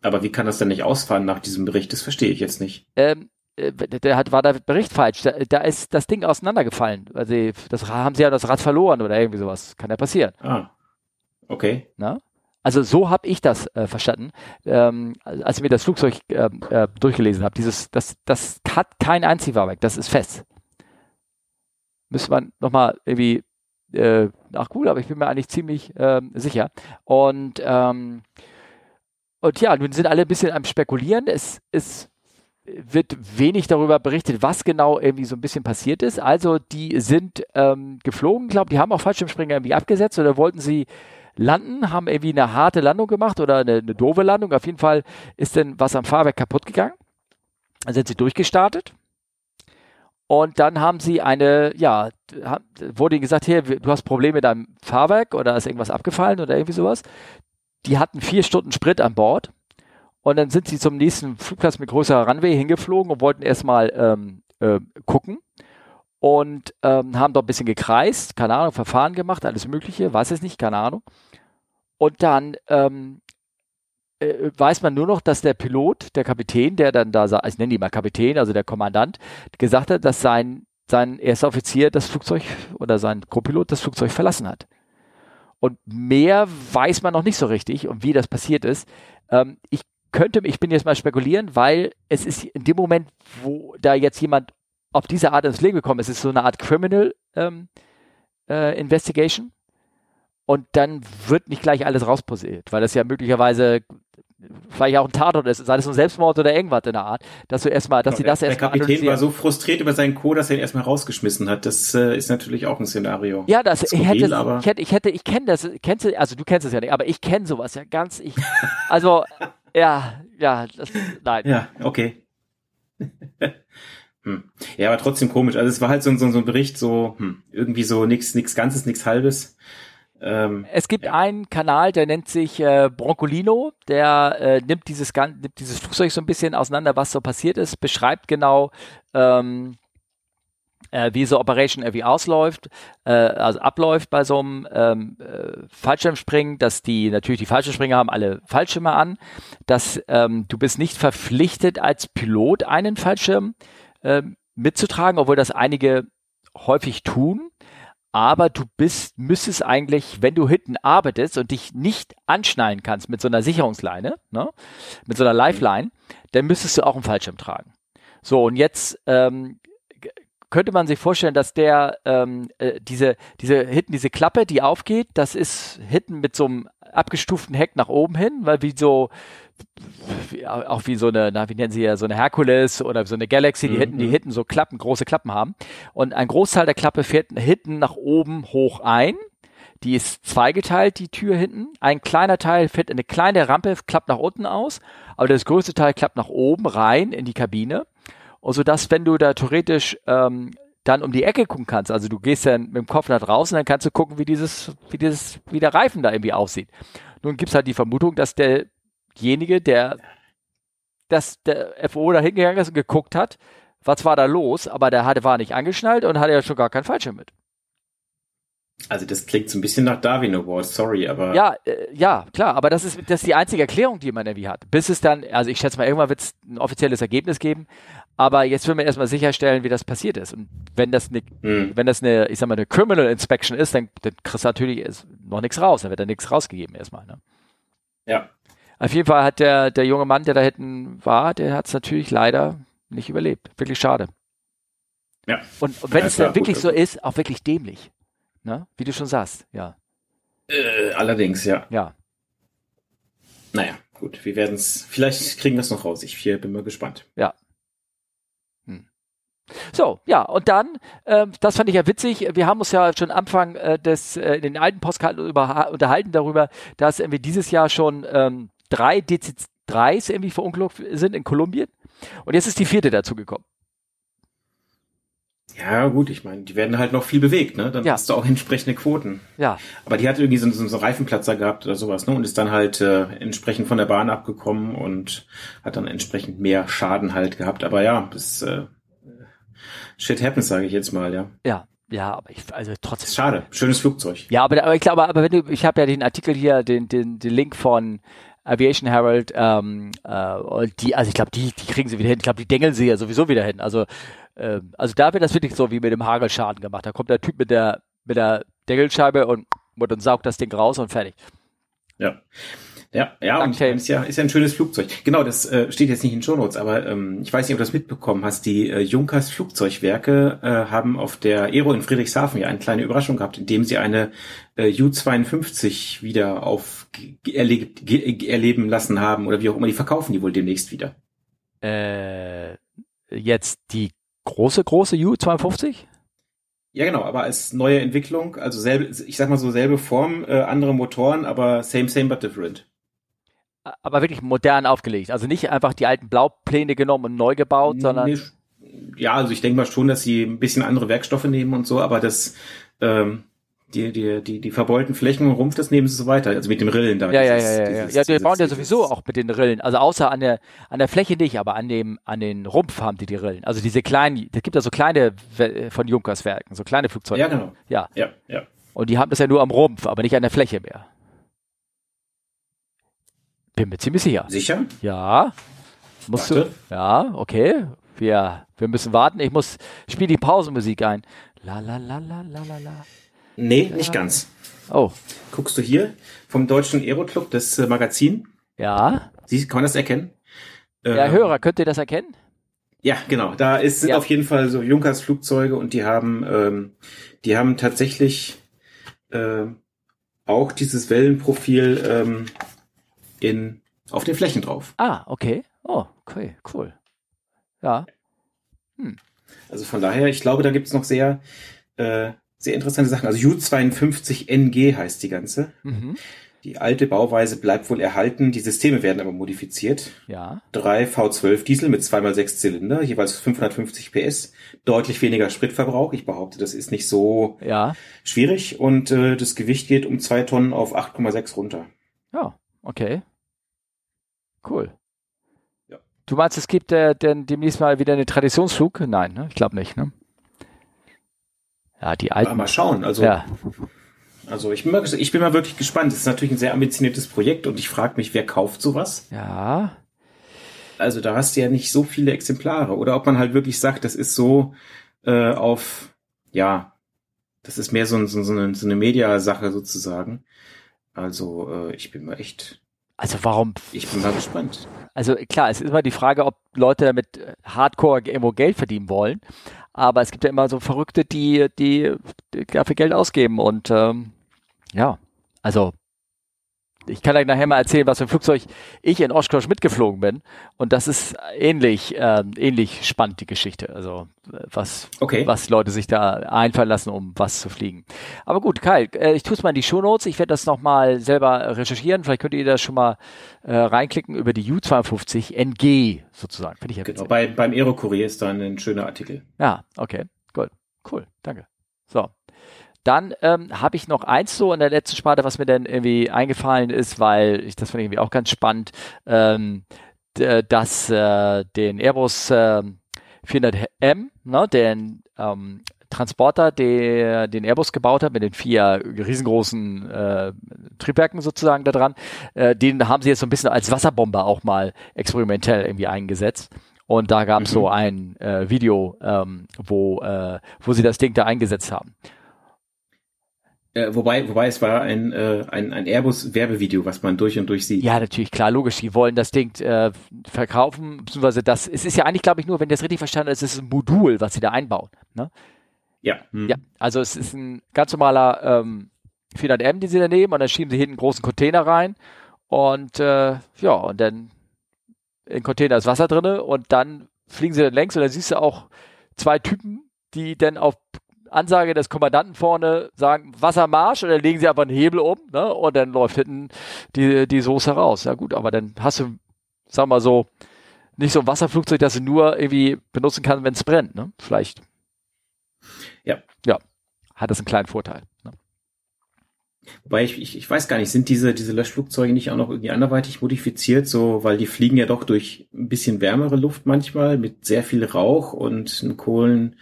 [SPEAKER 2] Aber wie kann das denn nicht ausfahren nach diesem Bericht? Das verstehe ich jetzt nicht.
[SPEAKER 1] Ähm, äh, der hat, war der Bericht falsch. Da, da ist das Ding auseinandergefallen. Also das haben sie ja das Rad verloren oder irgendwie sowas. Kann ja passieren.
[SPEAKER 2] Ah. Okay.
[SPEAKER 1] Na? Also so habe ich das äh, verstanden, ähm, als ich mir das Flugzeug äh, äh, durchgelesen habe. Dieses, das, das hat kein Einziehfahrwerk, das ist fest. Müsste man nochmal irgendwie äh, nachgucken, aber ich bin mir eigentlich ziemlich ähm, sicher. Und ähm, und ja, nun sind alle ein bisschen am Spekulieren. Es, es wird wenig darüber berichtet, was genau irgendwie so ein bisschen passiert ist. Also die sind ähm, geflogen, glaube die haben auch Fallschirmspringer irgendwie abgesetzt oder wollten sie landen, haben irgendwie eine harte Landung gemacht oder eine, eine doofe Landung. Auf jeden Fall ist dann was am Fahrwerk kaputt gegangen. Dann sind sie durchgestartet. Und dann haben sie eine, ja, wurde ihnen gesagt, hier, du hast Probleme mit deinem Fahrwerk oder ist irgendwas abgefallen oder irgendwie sowas. Die hatten vier Stunden Sprit an Bord und dann sind sie zum nächsten Flugplatz mit größerer Runway hingeflogen und wollten erstmal ähm, äh, gucken und ähm, haben dort ein bisschen gekreist, keine Ahnung, Verfahren gemacht, alles Mögliche, weiß es nicht, keine Ahnung. Und dann ähm, äh, weiß man nur noch, dass der Pilot, der Kapitän, der dann da, ich nenne ihn mal Kapitän, also der Kommandant, gesagt hat, dass sein, sein erster Offizier das Flugzeug oder sein Co-Pilot das Flugzeug verlassen hat. Und mehr weiß man noch nicht so richtig und wie das passiert ist. Ähm, ich könnte, ich bin jetzt mal spekulieren, weil es ist in dem Moment, wo da jetzt jemand auf diese Art ins Leben gekommen ist, ist so eine Art Criminal ähm, äh, Investigation. Und dann wird nicht gleich alles rausposiert, weil das ja möglicherweise vielleicht auch ein Tatort ist, sei es ein Selbstmord oder irgendwas in der Art, dass du erstmal, dass sie das erstmal
[SPEAKER 2] Der Kapitän war so frustriert über seinen Co, dass er ihn erstmal rausgeschmissen hat. Das äh, ist natürlich auch ein Szenario.
[SPEAKER 1] Ja, das, das ich, hätte, ich hätte, ich hätte, ich kenne das, kennst du, also du kennst es ja nicht, aber ich kenne sowas ja ganz, ich, also, ja, ja, das, nein.
[SPEAKER 2] Ja, okay. Hm. Ja, aber trotzdem komisch. Also es war halt so, so, so ein Bericht, so hm, irgendwie so nichts, nichts Ganzes, nichts Halbes.
[SPEAKER 1] Ähm, es gibt ja. einen Kanal, der nennt sich äh, Broncolino, der äh, nimmt, dieses, nimmt dieses Flugzeug so ein bisschen auseinander, was so passiert ist, beschreibt genau, ähm, äh, wie so Operation irgendwie ausläuft, äh, also abläuft bei so einem ähm, äh, Fallschirmspringen, dass die natürlich die Fallschirmspringer haben alle Fallschirme an, dass ähm, du bist nicht verpflichtet als Pilot einen Fallschirm äh, mitzutragen, obwohl das einige häufig tun aber du bist, müsstest eigentlich, wenn du hinten arbeitest und dich nicht anschnallen kannst mit so einer Sicherungsleine, ne, mit so einer Lifeline, dann müsstest du auch einen Fallschirm tragen. So, und jetzt ähm, könnte man sich vorstellen, dass der ähm, äh, diese, diese hinten diese Klappe, die aufgeht, das ist hinten mit so einem abgestuften Heck nach oben hin, weil wie so auch wie so eine, na, wie nennen sie ja, so eine Hercules oder so eine Galaxy, die mhm. hinten, die hinten so Klappen, große Klappen haben. Und ein Großteil der Klappe fährt hinten nach oben hoch ein. Die ist zweigeteilt, die Tür hinten. Ein kleiner Teil fährt in eine kleine Rampe, klappt nach unten aus, aber das größte Teil klappt nach oben rein in die Kabine. Und so dass, wenn du da theoretisch ähm, dann um die Ecke gucken kannst, also du gehst dann mit dem Kopf nach draußen, dann kannst du gucken, wie dieses, wie dieses, wie der Reifen da irgendwie aussieht. Nun gibt's halt die Vermutung, dass der derjenige, der dass der FO da hingegangen ist und geguckt hat, was war da los, aber der hatte, war nicht angeschnallt und hatte ja schon gar keinen Fallschirm mit.
[SPEAKER 2] Also das klingt so ein bisschen nach Darwin Award, sorry, aber.
[SPEAKER 1] Ja, äh, ja, klar, aber das ist, das ist die einzige Erklärung, die man irgendwie hat. Bis es dann, also ich schätze mal, irgendwann wird es ein offizielles Ergebnis geben, aber jetzt will man erstmal sicherstellen, wie das passiert ist. Und wenn das eine, hm. wenn das eine, ich sag mal, eine Criminal Inspection ist, dann, dann kriegst du natürlich noch nichts raus, dann wird da nichts rausgegeben erstmal. Ne?
[SPEAKER 2] Ja.
[SPEAKER 1] Auf jeden Fall hat der, der junge Mann, der da hinten war, der hat es natürlich leider nicht überlebt. Wirklich schade.
[SPEAKER 2] Ja.
[SPEAKER 1] Und, und wenn ja, es dann wirklich gut. so ist, auch wirklich dämlich. Ne? Wie du schon sagst, ja.
[SPEAKER 2] Äh, allerdings, ja.
[SPEAKER 1] Ja.
[SPEAKER 2] Naja, gut, wir werden es, vielleicht kriegen wir es noch raus. Ich bin mal gespannt.
[SPEAKER 1] Ja. Hm. So, ja, und dann, äh, das fand ich ja witzig, wir haben uns ja schon Anfang äh, des, äh, in den alten Postkarten über, unterhalten darüber, dass wir dieses Jahr schon ähm, drei DC-3s irgendwie verunglückt sind in Kolumbien. Und jetzt ist die vierte dazu gekommen.
[SPEAKER 2] Ja, gut, ich meine, die werden halt noch viel bewegt, ne? Dann ja. hast du auch entsprechende Quoten.
[SPEAKER 1] Ja.
[SPEAKER 2] Aber die hat irgendwie so, so, einen Reifenplatzer gehabt oder sowas, ne? Und ist dann halt äh, entsprechend von der Bahn abgekommen und hat dann entsprechend mehr Schaden halt gehabt. Aber ja, das äh, shit happens, sage ich jetzt mal, ja.
[SPEAKER 1] Ja, ja, aber ich, also trotzdem.
[SPEAKER 2] Schade, schönes Flugzeug.
[SPEAKER 1] Ja, aber, aber ich glaube, aber wenn du, ich habe ja den Artikel hier, den, den, den Link von Aviation Herald, ähm, äh, die, also ich glaube, die, die kriegen sie wieder hin. Ich glaube, die dengeln sie ja sowieso wieder hin. Also, äh, also da wird das wirklich so wie mit dem Hagelschaden gemacht. Da kommt der Typ mit der mit der Dengelscheibe und, und saugt das Ding raus und fertig.
[SPEAKER 2] Ja. Ja, ja, und ist ja, ist ja ein schönes Flugzeug. Genau, das äh, steht jetzt nicht in Shownotes, aber ähm, ich weiß nicht, ob du das mitbekommen hast. Die äh, Junkers Flugzeugwerke äh, haben auf der Aero in Friedrichshafen ja eine kleine Überraschung gehabt, indem sie eine äh, U-52 wieder auf erlebt, erleben lassen haben oder wie auch immer. Die verkaufen die wohl demnächst wieder.
[SPEAKER 1] Äh, jetzt die große, große U-52?
[SPEAKER 2] Ja, genau, aber als neue Entwicklung, also selbe, ich sag mal so selbe Form, äh, andere Motoren, aber same, same, but different
[SPEAKER 1] aber wirklich modern aufgelegt. Also nicht einfach die alten Blaupläne genommen und neu gebaut, sondern. Nee,
[SPEAKER 2] ja, also ich denke mal schon, dass sie ein bisschen andere Werkstoffe nehmen und so, aber das, ähm, die, die, die, die verbeulten Flächen und Rumpf, das nehmen sie so weiter. Also mit dem Rillen
[SPEAKER 1] da. Ja, ja, ja, ja. Dieses, ja, die bauen ja sowieso auch mit den Rillen. Also außer an der, an der Fläche nicht, aber an dem, an den Rumpf haben die die Rillen. Also diese kleinen, es gibt ja so kleine von Junkers Werken, so kleine Flugzeuge.
[SPEAKER 2] Ja, genau.
[SPEAKER 1] Ja.
[SPEAKER 2] Ja, ja.
[SPEAKER 1] Und die haben das ja nur am Rumpf, aber nicht an der Fläche mehr. Bin mir ziemlich sicher.
[SPEAKER 2] Sicher?
[SPEAKER 1] Ja. Musst Warte. du? Ja, okay. Wir, wir müssen warten. Ich muss, spiel die Pausenmusik ein. La la la la la la la.
[SPEAKER 2] Nee, nicht ganz.
[SPEAKER 1] Oh.
[SPEAKER 2] Guckst du hier vom Deutschen Aeroclub, das äh, Magazin?
[SPEAKER 1] Ja.
[SPEAKER 2] Siehst, kann man das erkennen?
[SPEAKER 1] Ja, ähm, Hörer, könnt ihr das erkennen?
[SPEAKER 2] Ja, genau. Da ist, sind ja. auf jeden Fall so Junkers Flugzeuge und die haben, ähm, die haben tatsächlich äh, auch dieses Wellenprofil ähm, in, auf den Flächen drauf.
[SPEAKER 1] Ah, okay. Oh, okay, cool. Ja.
[SPEAKER 2] Hm. Also von daher, ich glaube, da gibt's noch sehr, äh, sehr interessante Sachen. Also U52NG heißt die ganze. Mhm. Die alte Bauweise bleibt wohl erhalten, die Systeme werden aber modifiziert.
[SPEAKER 1] Ja.
[SPEAKER 2] Drei V12 Diesel mit zweimal sechs Zylinder, jeweils 550 PS, deutlich weniger Spritverbrauch. Ich behaupte, das ist nicht so
[SPEAKER 1] ja.
[SPEAKER 2] schwierig und äh, das Gewicht geht um zwei Tonnen auf 8,6 runter.
[SPEAKER 1] Ja, okay. Cool. Ja. Du meinst, es gibt äh, denn demnächst mal wieder einen Traditionsflug? Nein, ne? ich glaube nicht. Ne? Ja, die alten. Ja,
[SPEAKER 2] mal schauen. Also, ja. also ich bin, mal, ich bin mal wirklich gespannt. Es ist natürlich ein sehr ambitioniertes Projekt und ich frage mich, wer kauft sowas?
[SPEAKER 1] Ja.
[SPEAKER 2] Also da hast du ja nicht so viele Exemplare. Oder ob man halt wirklich sagt, das ist so äh, auf, ja, das ist mehr so, so, so eine, so eine Mediasache sozusagen. Also äh, ich bin mal echt
[SPEAKER 1] also warum?
[SPEAKER 2] Ich bin mal gespannt.
[SPEAKER 1] Also klar, es ist immer die Frage, ob Leute damit äh, Hardcore irgendwo Geld verdienen wollen. Aber es gibt ja immer so Verrückte, die, die, die dafür Geld ausgeben. Und ähm, ja, also ich kann euch nachher mal erzählen, was für ein Flugzeug ich in Oshkosh mitgeflogen bin. Und das ist ähnlich, äh, ähnlich spannend, die Geschichte. Also was,
[SPEAKER 2] okay.
[SPEAKER 1] was Leute sich da einfallen lassen, um was zu fliegen. Aber gut, Kai, äh, ich tue es mal in die Shownotes. Ich werde das nochmal selber recherchieren. Vielleicht könnt ihr das schon mal äh, reinklicken über die U52 NG sozusagen.
[SPEAKER 2] Finde ich ja genau, bei, beim Aero-Kurier ist da ein schöner Artikel.
[SPEAKER 1] Ja, okay, gut. Cool, danke. So, dann ähm, habe ich noch eins so in der letzten Sparte, was mir dann irgendwie eingefallen ist, weil ich das finde ich irgendwie auch ganz spannend, ähm, dass äh, den Airbus äh, 400M, ne, den ähm, Transporter, der den Airbus gebaut hat, mit den vier riesengroßen äh, Triebwerken sozusagen da dran, äh, den haben sie jetzt so ein bisschen als Wasserbomber auch mal experimentell irgendwie eingesetzt. Und da gab es mhm. so ein äh, Video, ähm, wo, äh, wo sie das Ding da eingesetzt haben.
[SPEAKER 2] Äh, wobei, wobei es war ein, äh, ein, ein Airbus-Werbevideo, was man durch und durch sieht.
[SPEAKER 1] Ja, natürlich, klar, logisch. Die wollen das Ding äh, verkaufen, beziehungsweise das, es ist ja eigentlich, glaube ich, nur, wenn das richtig verstanden ist, es ist ein Modul, was sie da einbauen. Ne?
[SPEAKER 2] Ja.
[SPEAKER 1] Hm. Ja, also es ist ein ganz normaler ähm, 400M, den sie da nehmen und dann schieben sie hinten einen großen Container rein und äh, ja, und dann im Container ist Wasser drinne und dann fliegen sie dann längs und dann siehst du auch zwei Typen, die dann auf Ansage des Kommandanten vorne sagen Wassermarsch und dann legen sie einfach einen Hebel um ne, und dann läuft hinten die, die Soße raus. Ja gut, aber dann hast du, sag mal so, nicht so ein Wasserflugzeug, das du nur irgendwie benutzen kann, wenn es brennt. Ne? Vielleicht.
[SPEAKER 2] Ja.
[SPEAKER 1] Ja, hat das einen kleinen Vorteil. Ne?
[SPEAKER 2] Wobei ich, ich, ich weiß gar nicht, sind diese, diese Löschflugzeuge nicht auch noch irgendwie anderweitig modifiziert, so, weil die fliegen ja doch durch ein bisschen wärmere Luft manchmal mit sehr viel Rauch und Kohlen,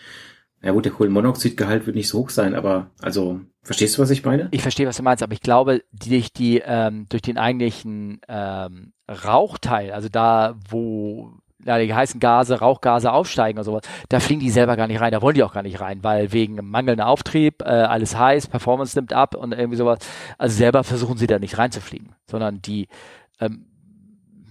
[SPEAKER 2] Ja gut, der Kohlenmonoxidgehalt wird nicht so hoch sein, aber also verstehst du, was ich meine?
[SPEAKER 1] Ich verstehe, was du meinst, aber ich glaube, durch die ähm, durch den eigentlichen ähm, Rauchteil, also da, wo ja, die heißen Gase, Rauchgase aufsteigen oder sowas, da fliegen die selber gar nicht rein, da wollen die auch gar nicht rein, weil wegen mangelndem Auftrieb, äh, alles heiß, Performance nimmt ab und irgendwie sowas. Also selber versuchen sie da nicht reinzufliegen, sondern die ähm,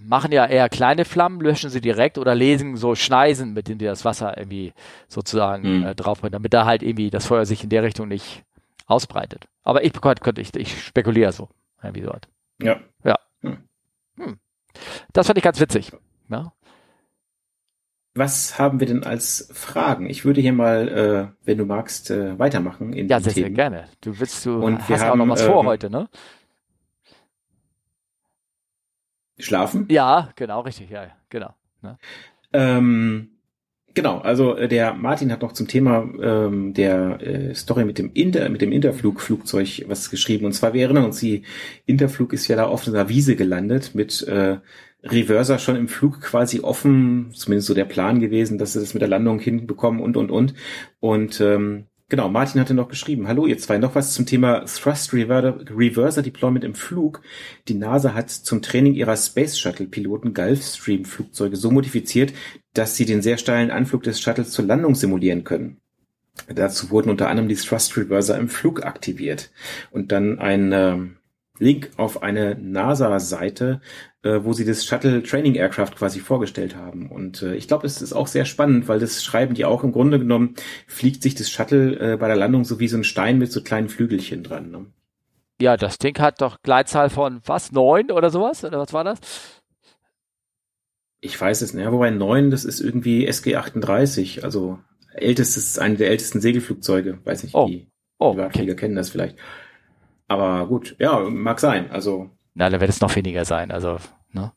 [SPEAKER 1] machen ja eher kleine Flammen, löschen sie direkt oder lesen so Schneisen, mit denen die das Wasser irgendwie sozusagen mhm. äh, draufbringen, damit da halt irgendwie das Feuer sich in der Richtung nicht ausbreitet. Aber ich könnte, ich, ich spekuliere so, irgendwie dort.
[SPEAKER 2] Ja.
[SPEAKER 1] Ja. Hm. Hm. Das fand ich ganz witzig. Ja.
[SPEAKER 2] Was haben wir denn als Fragen? Ich würde hier mal, äh, wenn du magst, äh, weitermachen.
[SPEAKER 1] In ja, sehr, Themen. sehr gerne. Du willst, du Und hast haben, auch noch was vor ähm, heute, ne?
[SPEAKER 2] Schlafen?
[SPEAKER 1] Ja, genau, richtig, ja, genau.
[SPEAKER 2] Ne? Ähm, genau, also äh, der Martin hat noch zum Thema ähm, der äh, Story mit dem Inter, mit dem Interflug-Flugzeug was geschrieben. Und zwar, wir erinnern uns, die Interflug ist ja da auf einer Wiese gelandet mit äh, Reverser schon im Flug quasi offen, zumindest so der Plan gewesen, dass sie das mit der Landung hinbekommen und und und. Und ähm, Genau, Martin hatte noch geschrieben, hallo ihr zwei, noch was zum Thema Thrust Reverser Deployment im Flug. Die NASA hat zum Training ihrer Space Shuttle Piloten Gulfstream Flugzeuge so modifiziert, dass sie den sehr steilen Anflug des Shuttles zur Landung simulieren können. Dazu wurden unter anderem die Thrust Reverser im Flug aktiviert und dann ein äh, Link auf eine NASA-Seite, äh, wo sie das Shuttle Training Aircraft quasi vorgestellt haben. Und äh, ich glaube, es ist auch sehr spannend, weil das schreiben die auch im Grunde genommen, fliegt sich das Shuttle äh, bei der Landung so wie so ein Stein mit so kleinen Flügelchen dran. Ne?
[SPEAKER 1] Ja, das Ding hat doch Gleitzahl von was, neun oder sowas? Oder was war das?
[SPEAKER 2] Ich weiß es nicht. Ja, wobei neun, das ist irgendwie SG-38, also ältestes, eine der ältesten Segelflugzeuge. Weiß nicht,
[SPEAKER 1] oh. die
[SPEAKER 2] oh, Privatflieger okay. kennen das vielleicht. Aber gut, ja, mag sein. Also.
[SPEAKER 1] Na, dann wird es noch weniger sein. Also, ne?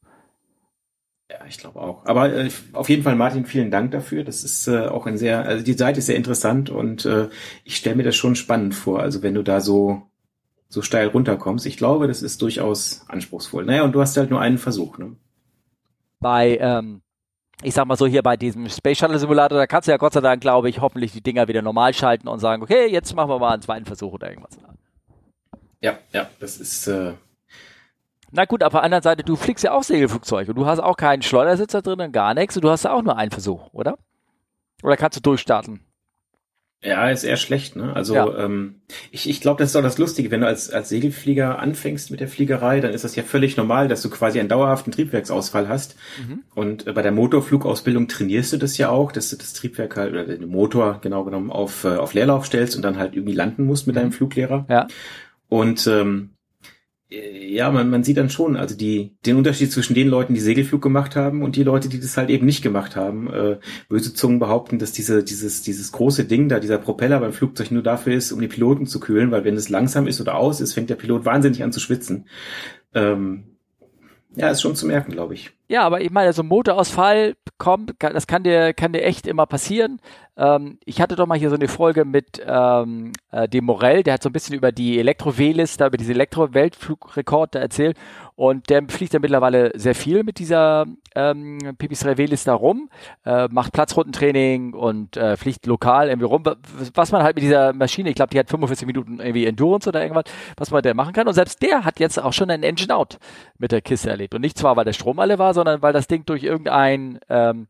[SPEAKER 2] Ja, ich glaube auch. Aber äh, auf jeden Fall, Martin, vielen Dank dafür. Das ist äh, auch ein sehr, also die Seite ist sehr interessant und äh, ich stelle mir das schon spannend vor. Also wenn du da so so steil runterkommst, ich glaube, das ist durchaus anspruchsvoll. Naja, und du hast halt nur einen Versuch, ne?
[SPEAKER 1] Bei, ähm, ich sag mal so hier bei diesem Space Shuttle Simulator, da kannst du ja Gott sei Dank, glaube ich, hoffentlich die Dinger wieder normal schalten und sagen, okay, jetzt machen wir mal einen zweiten Versuch oder irgendwas.
[SPEAKER 2] Ja, ja, das ist. Äh
[SPEAKER 1] Na gut, auf der anderen Seite, du fliegst ja auch Segelflugzeuge. Du hast auch keinen Schleudersitzer drin und gar nichts. Und du hast ja auch nur einen Versuch, oder? Oder kannst du durchstarten?
[SPEAKER 2] Ja, ist eher schlecht, ne? Also ja. ähm, ich, ich glaube, das ist auch das Lustige, wenn du als, als Segelflieger anfängst mit der Fliegerei, dann ist das ja völlig normal, dass du quasi einen dauerhaften Triebwerksausfall hast. Mhm. Und äh, bei der Motorflugausbildung trainierst du das ja auch, dass du das Triebwerk halt oder den Motor genau genommen auf, äh, auf Leerlauf stellst und dann halt irgendwie landen musst mit mhm. deinem Fluglehrer.
[SPEAKER 1] Ja.
[SPEAKER 2] Und ähm, ja, man, man sieht dann schon, also die, den Unterschied zwischen den Leuten, die Segelflug gemacht haben und die Leute, die das halt eben nicht gemacht haben. Äh, böse Zungen behaupten, dass diese, dieses, dieses große Ding da, dieser Propeller beim Flugzeug nur dafür ist, um die Piloten zu kühlen, weil wenn es langsam ist oder aus ist, fängt der Pilot wahnsinnig an zu schwitzen. Ähm, ja, ist schon zu merken, glaube ich.
[SPEAKER 1] Ja, aber ich meine, so ein Motorausfall kommt, das kann dir, kann dir echt immer passieren. Ähm, ich hatte doch mal hier so eine Folge mit ähm, äh, dem Morell, der hat so ein bisschen über die Elektro-W-Liste, über diese Elektro-Weltflugrekord erzählt. Und der fliegt ja mittlerweile sehr viel mit dieser ähm, Pipistrel W-Liste rum, äh, macht Platzrundentraining und äh, fliegt lokal irgendwie rum, was man halt mit dieser Maschine, ich glaube, die hat 45 Minuten irgendwie Endurance oder irgendwas, was man da machen kann. Und selbst der hat jetzt auch schon ein Engine-Out mit der Kiste erlebt. Und nicht zwar, weil der Strom alle war, sondern weil das Ding durch irgendein ähm,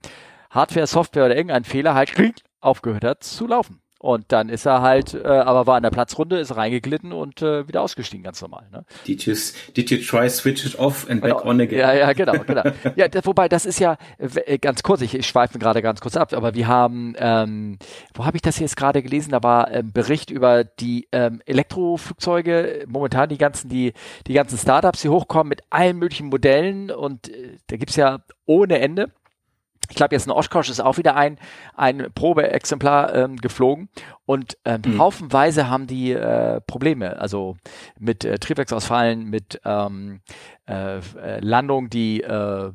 [SPEAKER 1] Hardware, Software oder irgendein Fehler halt aufgehört hat zu laufen. Und dann ist er halt, äh, aber war in der Platzrunde, ist reingeglitten und äh, wieder ausgestiegen, ganz normal. Ne?
[SPEAKER 2] Did you, did you try switch it off and back on again?
[SPEAKER 1] Ja, ja, genau, genau. ja, das, wobei das ist ja äh, ganz kurz, ich, ich schweife gerade ganz kurz ab, aber wir haben, ähm, wo habe ich das jetzt gerade gelesen? Da war ein ähm, Bericht über die ähm, Elektroflugzeuge, momentan die ganzen, die, die ganzen Startups, die hochkommen mit allen möglichen Modellen und äh, da gibt's ja ohne Ende. Ich glaube, jetzt ein Oshkosh ist auch wieder ein, ein Probeexemplar ähm, geflogen und ähm, mhm. haufenweise haben die äh, Probleme, also mit äh, Triebwerksausfallen, mit ähm, äh, äh Landung, die, äh, äh,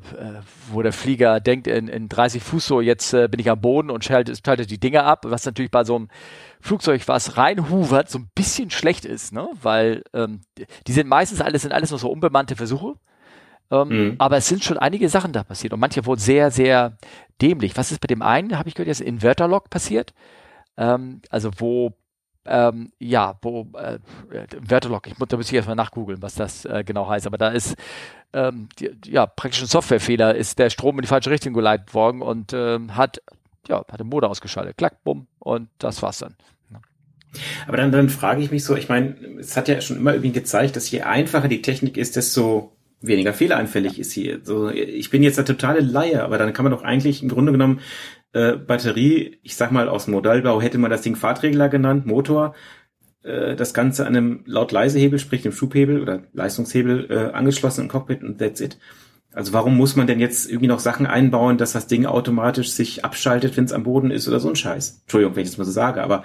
[SPEAKER 1] wo der Flieger denkt, in, in 30 Fuß so, jetzt äh, bin ich am Boden und schaltet, schaltet die Dinge ab, was natürlich bei so einem Flugzeug, was reinhuvert, so ein bisschen schlecht ist, ne? weil ähm, die sind meistens alles, sind alles nur so unbemannte Versuche ähm, mhm. Aber es sind schon einige Sachen da passiert und manche wurden sehr, sehr dämlich. Was ist bei dem einen, habe ich gehört, jetzt Inverter-Lock passiert? ähm, also wo ähm, ja, wo äh, Vertolog, ich, da muss ich erstmal nachgoogeln, was das äh, genau heißt, aber da ist ähm, die, ja praktisch ein Softwarefehler, ist der Strom in die falsche Richtung geleitet worden und ähm, hat ja, hat den Motor ausgeschaltet. Klack, bumm, und das war's dann.
[SPEAKER 2] Aber dann, dann frage ich mich so, ich meine, es hat ja schon immer irgendwie gezeigt, dass je einfacher die Technik ist, desto weniger fehleranfällig ist sie. So, ich bin jetzt eine totale Laie, aber dann kann man doch eigentlich im Grunde genommen äh, Batterie, ich sag mal aus Modellbau hätte man das Ding Fahrtregler genannt, Motor, äh, das Ganze an einem laut-leise-Hebel, sprich dem Schubhebel oder Leistungshebel äh, angeschlossen im Cockpit und that's it. Also warum muss man denn jetzt irgendwie noch Sachen einbauen, dass das Ding automatisch sich abschaltet, wenn es am Boden ist oder so ein Scheiß? Entschuldigung, wenn ich das mal so sage, aber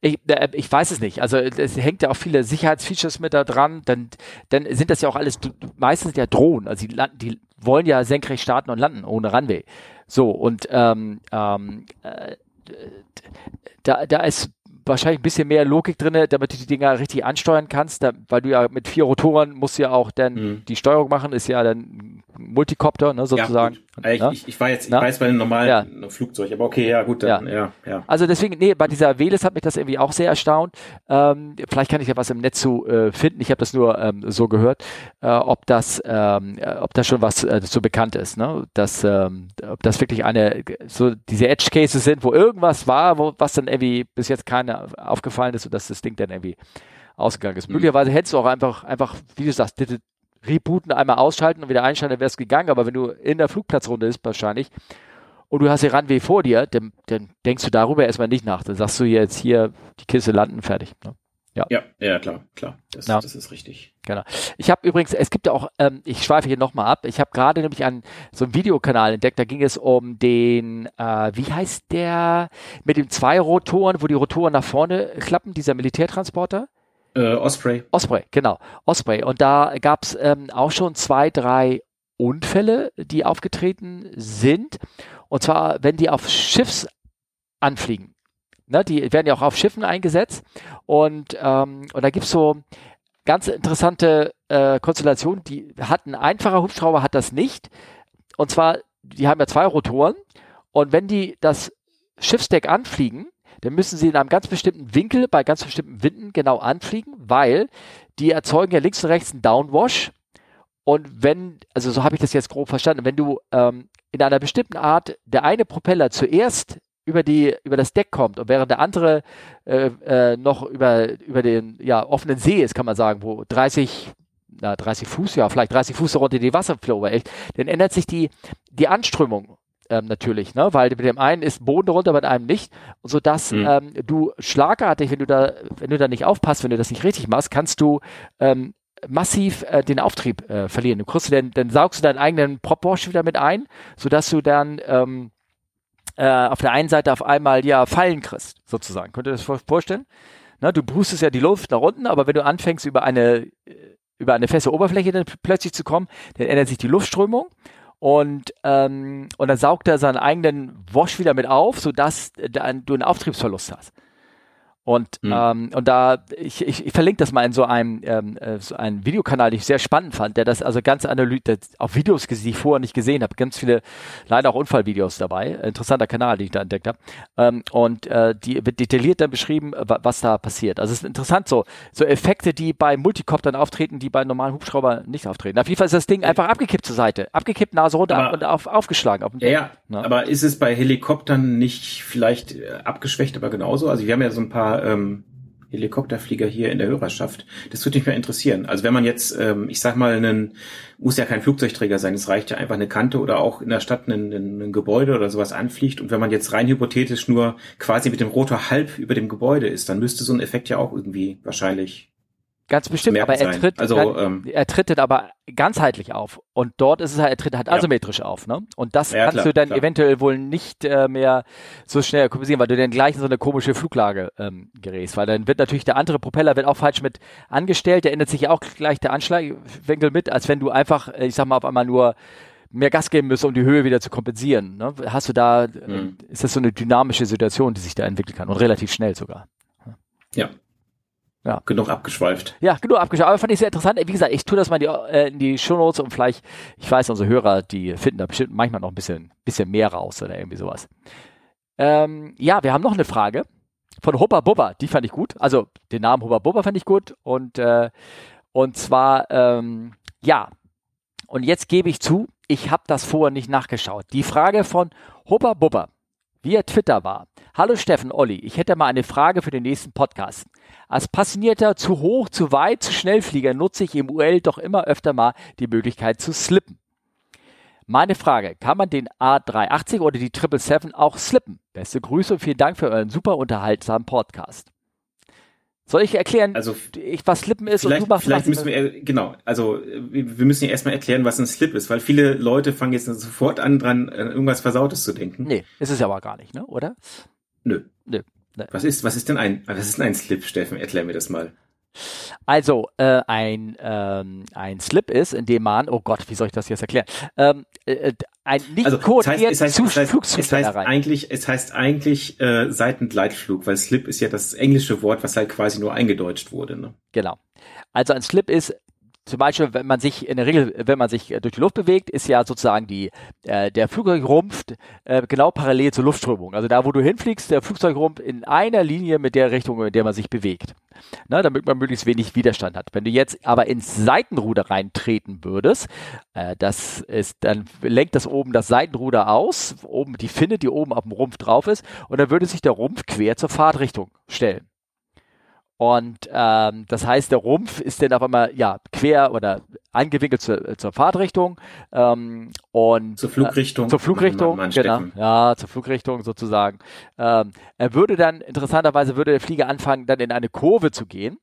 [SPEAKER 1] ich, ich weiß es nicht. Also es hängt ja auch viele Sicherheitsfeatures mit da dran. Dann, dann sind das ja auch alles meistens ja Drohnen. Also die, landen, die wollen ja senkrecht starten und landen ohne Runway. So und ähm, ähm, äh, da, da ist wahrscheinlich ein bisschen mehr Logik drin, damit du die Dinger richtig ansteuern kannst, da, weil du ja mit vier Rotoren musst du ja auch dann mhm. die Steuerung machen, ist ja dann Multicopter, ne, sozusagen.
[SPEAKER 2] Ja, ich,
[SPEAKER 1] ne?
[SPEAKER 2] ich, ich war jetzt, ich Na? weiß bei einem normalen ja. Flugzeug, aber okay, ja gut, dann, ja. ja, ja.
[SPEAKER 1] Also deswegen, nee, bei dieser Veles hat mich das irgendwie auch sehr erstaunt. Ähm, vielleicht kann ich ja was im Netz zu äh, finden. Ich habe das nur ähm, so gehört, äh, ob das, ähm, äh, ob das schon was äh, so bekannt ist, ne? Dass, ähm, ob das wirklich eine, so diese Edge Cases sind, wo irgendwas war, wo was dann irgendwie bis jetzt keine aufgefallen ist und dass das Ding dann irgendwie ausgegangen ist. Mhm. Möglicherweise hättest du auch einfach, einfach, wie du sagst, rebooten, einmal ausschalten und wieder einschalten, dann wäre es gegangen. Aber wenn du in der Flugplatzrunde ist wahrscheinlich und du hast den Runway vor dir, dann, dann denkst du darüber erstmal nicht nach. Dann sagst du jetzt hier, die Kiste landen, fertig. Ne?
[SPEAKER 2] Ja. ja, ja, klar, klar. Das, ja. das ist richtig.
[SPEAKER 1] Genau. Ich habe übrigens, es gibt ja auch, ähm, ich schweife hier nochmal ab, ich habe gerade nämlich einen, so einen Videokanal entdeckt, da ging es um den, äh, wie heißt der, mit den zwei Rotoren, wo die Rotoren nach vorne klappen, dieser Militärtransporter?
[SPEAKER 2] Äh, Osprey.
[SPEAKER 1] Osprey, genau. Osprey. Und da gab es ähm, auch schon zwei, drei Unfälle, die aufgetreten sind. Und zwar, wenn die auf Schiffs anfliegen. Ne, die werden ja auch auf Schiffen eingesetzt. Und, ähm, und da gibt's so ganz interessante äh, Konstellationen. Die hat ein einfacher Hubschrauber, hat das nicht. Und zwar, die haben ja zwei Rotoren. Und wenn die das Schiffsdeck anfliegen, dann müssen sie in einem ganz bestimmten Winkel bei ganz bestimmten Winden genau anfliegen, weil die erzeugen ja links und rechts einen Downwash. Und wenn, also so habe ich das jetzt grob verstanden, wenn du ähm, in einer bestimmten Art der eine Propeller zuerst über die über das Deck kommt und während der andere äh, äh, noch über über den ja offenen See ist, kann man sagen, wo 30 na, 30 Fuß, ja, vielleicht 30 Fuß runter die Wasserflow echt, dann ändert sich die, die Anströmung ähm, natürlich, ne? weil mit dem einen ist Boden runter, bei einem nicht, sodass mhm. ähm, du schlagartig, wenn du da, wenn du da nicht aufpasst, wenn du das nicht richtig machst, kannst du ähm, massiv äh, den Auftrieb äh, verlieren. Du kriegst dann, dann saugst du deinen eigenen Propwash wieder mit ein, sodass du dann ähm, äh, auf der einen Seite auf einmal ja Fallen kriegst, sozusagen. Könnt ihr das vorstellen? Ne, du brustest ja die Luft nach unten, aber wenn du anfängst über eine über eine feste Oberfläche dann plötzlich zu kommen, dann ändert sich die Luftströmung und, ähm, und dann saugt er seinen eigenen Wash wieder mit auf, sodass äh, du einen Auftriebsverlust hast. Und, mhm. ähm, und da, ich, ich, ich verlinke das mal in so einem, ähm, äh, so einem Videokanal, den ich sehr spannend fand, der das also ganz analytisch, auf Videos, die ich vorher nicht gesehen habe, ganz viele, leider auch Unfallvideos dabei, interessanter Kanal, den ich da entdeckt habe. Ähm, und äh, die wird detailliert dann beschrieben, was da passiert. Also es ist interessant, so, so Effekte, die bei Multicoptern auftreten, die bei normalen Hubschraubern nicht auftreten. Auf jeden Fall ist das Ding einfach abgekippt zur Seite, abgekippt, Nase runter aber, und auf, aufgeschlagen. Auf
[SPEAKER 2] ja, ja, aber ist es bei Helikoptern nicht vielleicht äh, abgeschwächt, aber genauso? Also wir haben ja so ein paar ähm, Helikopterflieger hier in der Hörerschaft. Das würde mich mal interessieren. Also wenn man jetzt, ähm, ich sag mal, einen, muss ja kein Flugzeugträger sein, es reicht ja einfach eine Kante oder auch in der Stadt ein, ein, Gebäude oder sowas anfliegt. Und wenn man jetzt rein hypothetisch nur quasi mit dem Rotor halb über dem Gebäude ist, dann müsste so ein Effekt ja auch irgendwie wahrscheinlich
[SPEAKER 1] Ganz bestimmt, aber er tritt, also, kann, ähm, er tritt dann aber ganzheitlich auf. Und dort ist es halt, er tritt halt ja. asymmetrisch auf, ne? Und das ja, kannst klar, du dann klar. eventuell wohl nicht äh, mehr so schnell kompensieren, weil du dann gleich in so eine komische Fluglage ähm, gerätst. Weil dann wird natürlich der andere Propeller wird auch falsch mit angestellt, der ändert sich ja auch gleich der Anschlagwinkel mit, als wenn du einfach, äh, ich sag mal, auf einmal nur mehr Gas geben müsst, um die Höhe wieder zu kompensieren. Ne? Hast du da, mhm. ist das so eine dynamische Situation, die sich da entwickeln kann und relativ schnell sogar.
[SPEAKER 2] Ja, ja. Genug abgeschweift.
[SPEAKER 1] Ja, genug abgeschweift. Aber fand ich sehr interessant. Wie gesagt, ich tue das mal in die, äh, in die Shownotes und vielleicht, ich weiß, unsere Hörer, die finden da bestimmt manchmal noch ein bisschen, bisschen mehr raus oder irgendwie sowas. Ähm, ja, wir haben noch eine Frage von Hubba Bubba. Die fand ich gut. Also den Namen Hubba Bubba fand ich gut. Und, äh, und zwar, ähm, ja, und jetzt gebe ich zu, ich habe das vorher nicht nachgeschaut. Die Frage von Hubba Bubba via Twitter war. Hallo Steffen, Olli, ich hätte mal eine Frage für den nächsten Podcast. Als passionierter zu hoch, zu weit, zu Schnellflieger nutze ich im UL doch immer öfter mal die Möglichkeit zu slippen. Meine Frage, kann man den A380 oder die 777 auch slippen? Beste Grüße und vielen Dank für euren super unterhaltsamen Podcast. Soll ich erklären,
[SPEAKER 2] also,
[SPEAKER 1] ich, was Slippen ist
[SPEAKER 2] und du machst Vielleicht müssen wir, genau, also wir müssen ja erstmal erklären, was ein Slip ist, weil viele Leute fangen jetzt sofort an, dran irgendwas Versautes zu denken.
[SPEAKER 1] Nee, ist es ja aber gar nicht, ne? oder?
[SPEAKER 2] Nö. Nö. Nee. Was ist, was ist denn ein, was ist denn ein Slip, Steffen? Erklär mir das mal.
[SPEAKER 1] Also äh, ein, ähm, ein Slip ist, in dem man, oh Gott, wie soll ich das jetzt erklären? Ähm, äh, ein nicht also, koordinierten
[SPEAKER 2] es heißt, es heißt, es heißt, eigentlich, es heißt eigentlich äh, Seitengleitflug, weil Slip ist ja das englische Wort, was halt quasi nur eingedeutscht wurde. Ne?
[SPEAKER 1] Genau. Also ein Slip ist zum Beispiel, wenn man sich in der Regel, wenn man sich durch die Luft bewegt, ist ja sozusagen die, äh, der Flugzeugrumpf äh, genau parallel zur Luftströmung. Also da, wo du hinfliegst, der Flugzeugrumpf in einer Linie mit der Richtung, in der man sich bewegt. Na, damit man möglichst wenig Widerstand hat. Wenn du jetzt aber ins Seitenruder reintreten würdest, äh, das ist, dann lenkt das oben das Seitenruder aus, oben die Finne, die oben auf dem Rumpf drauf ist, und dann würde sich der Rumpf quer zur Fahrtrichtung stellen. Und ähm, das heißt, der Rumpf ist dann auf einmal ja quer oder angewinkelt zur, zur Fahrtrichtung ähm, und
[SPEAKER 2] zur Flugrichtung.
[SPEAKER 1] Äh, zur Flugrichtung, genau. Ja, zur Flugrichtung sozusagen. Ähm, er würde dann interessanterweise würde der Flieger anfangen, dann in eine Kurve zu gehen,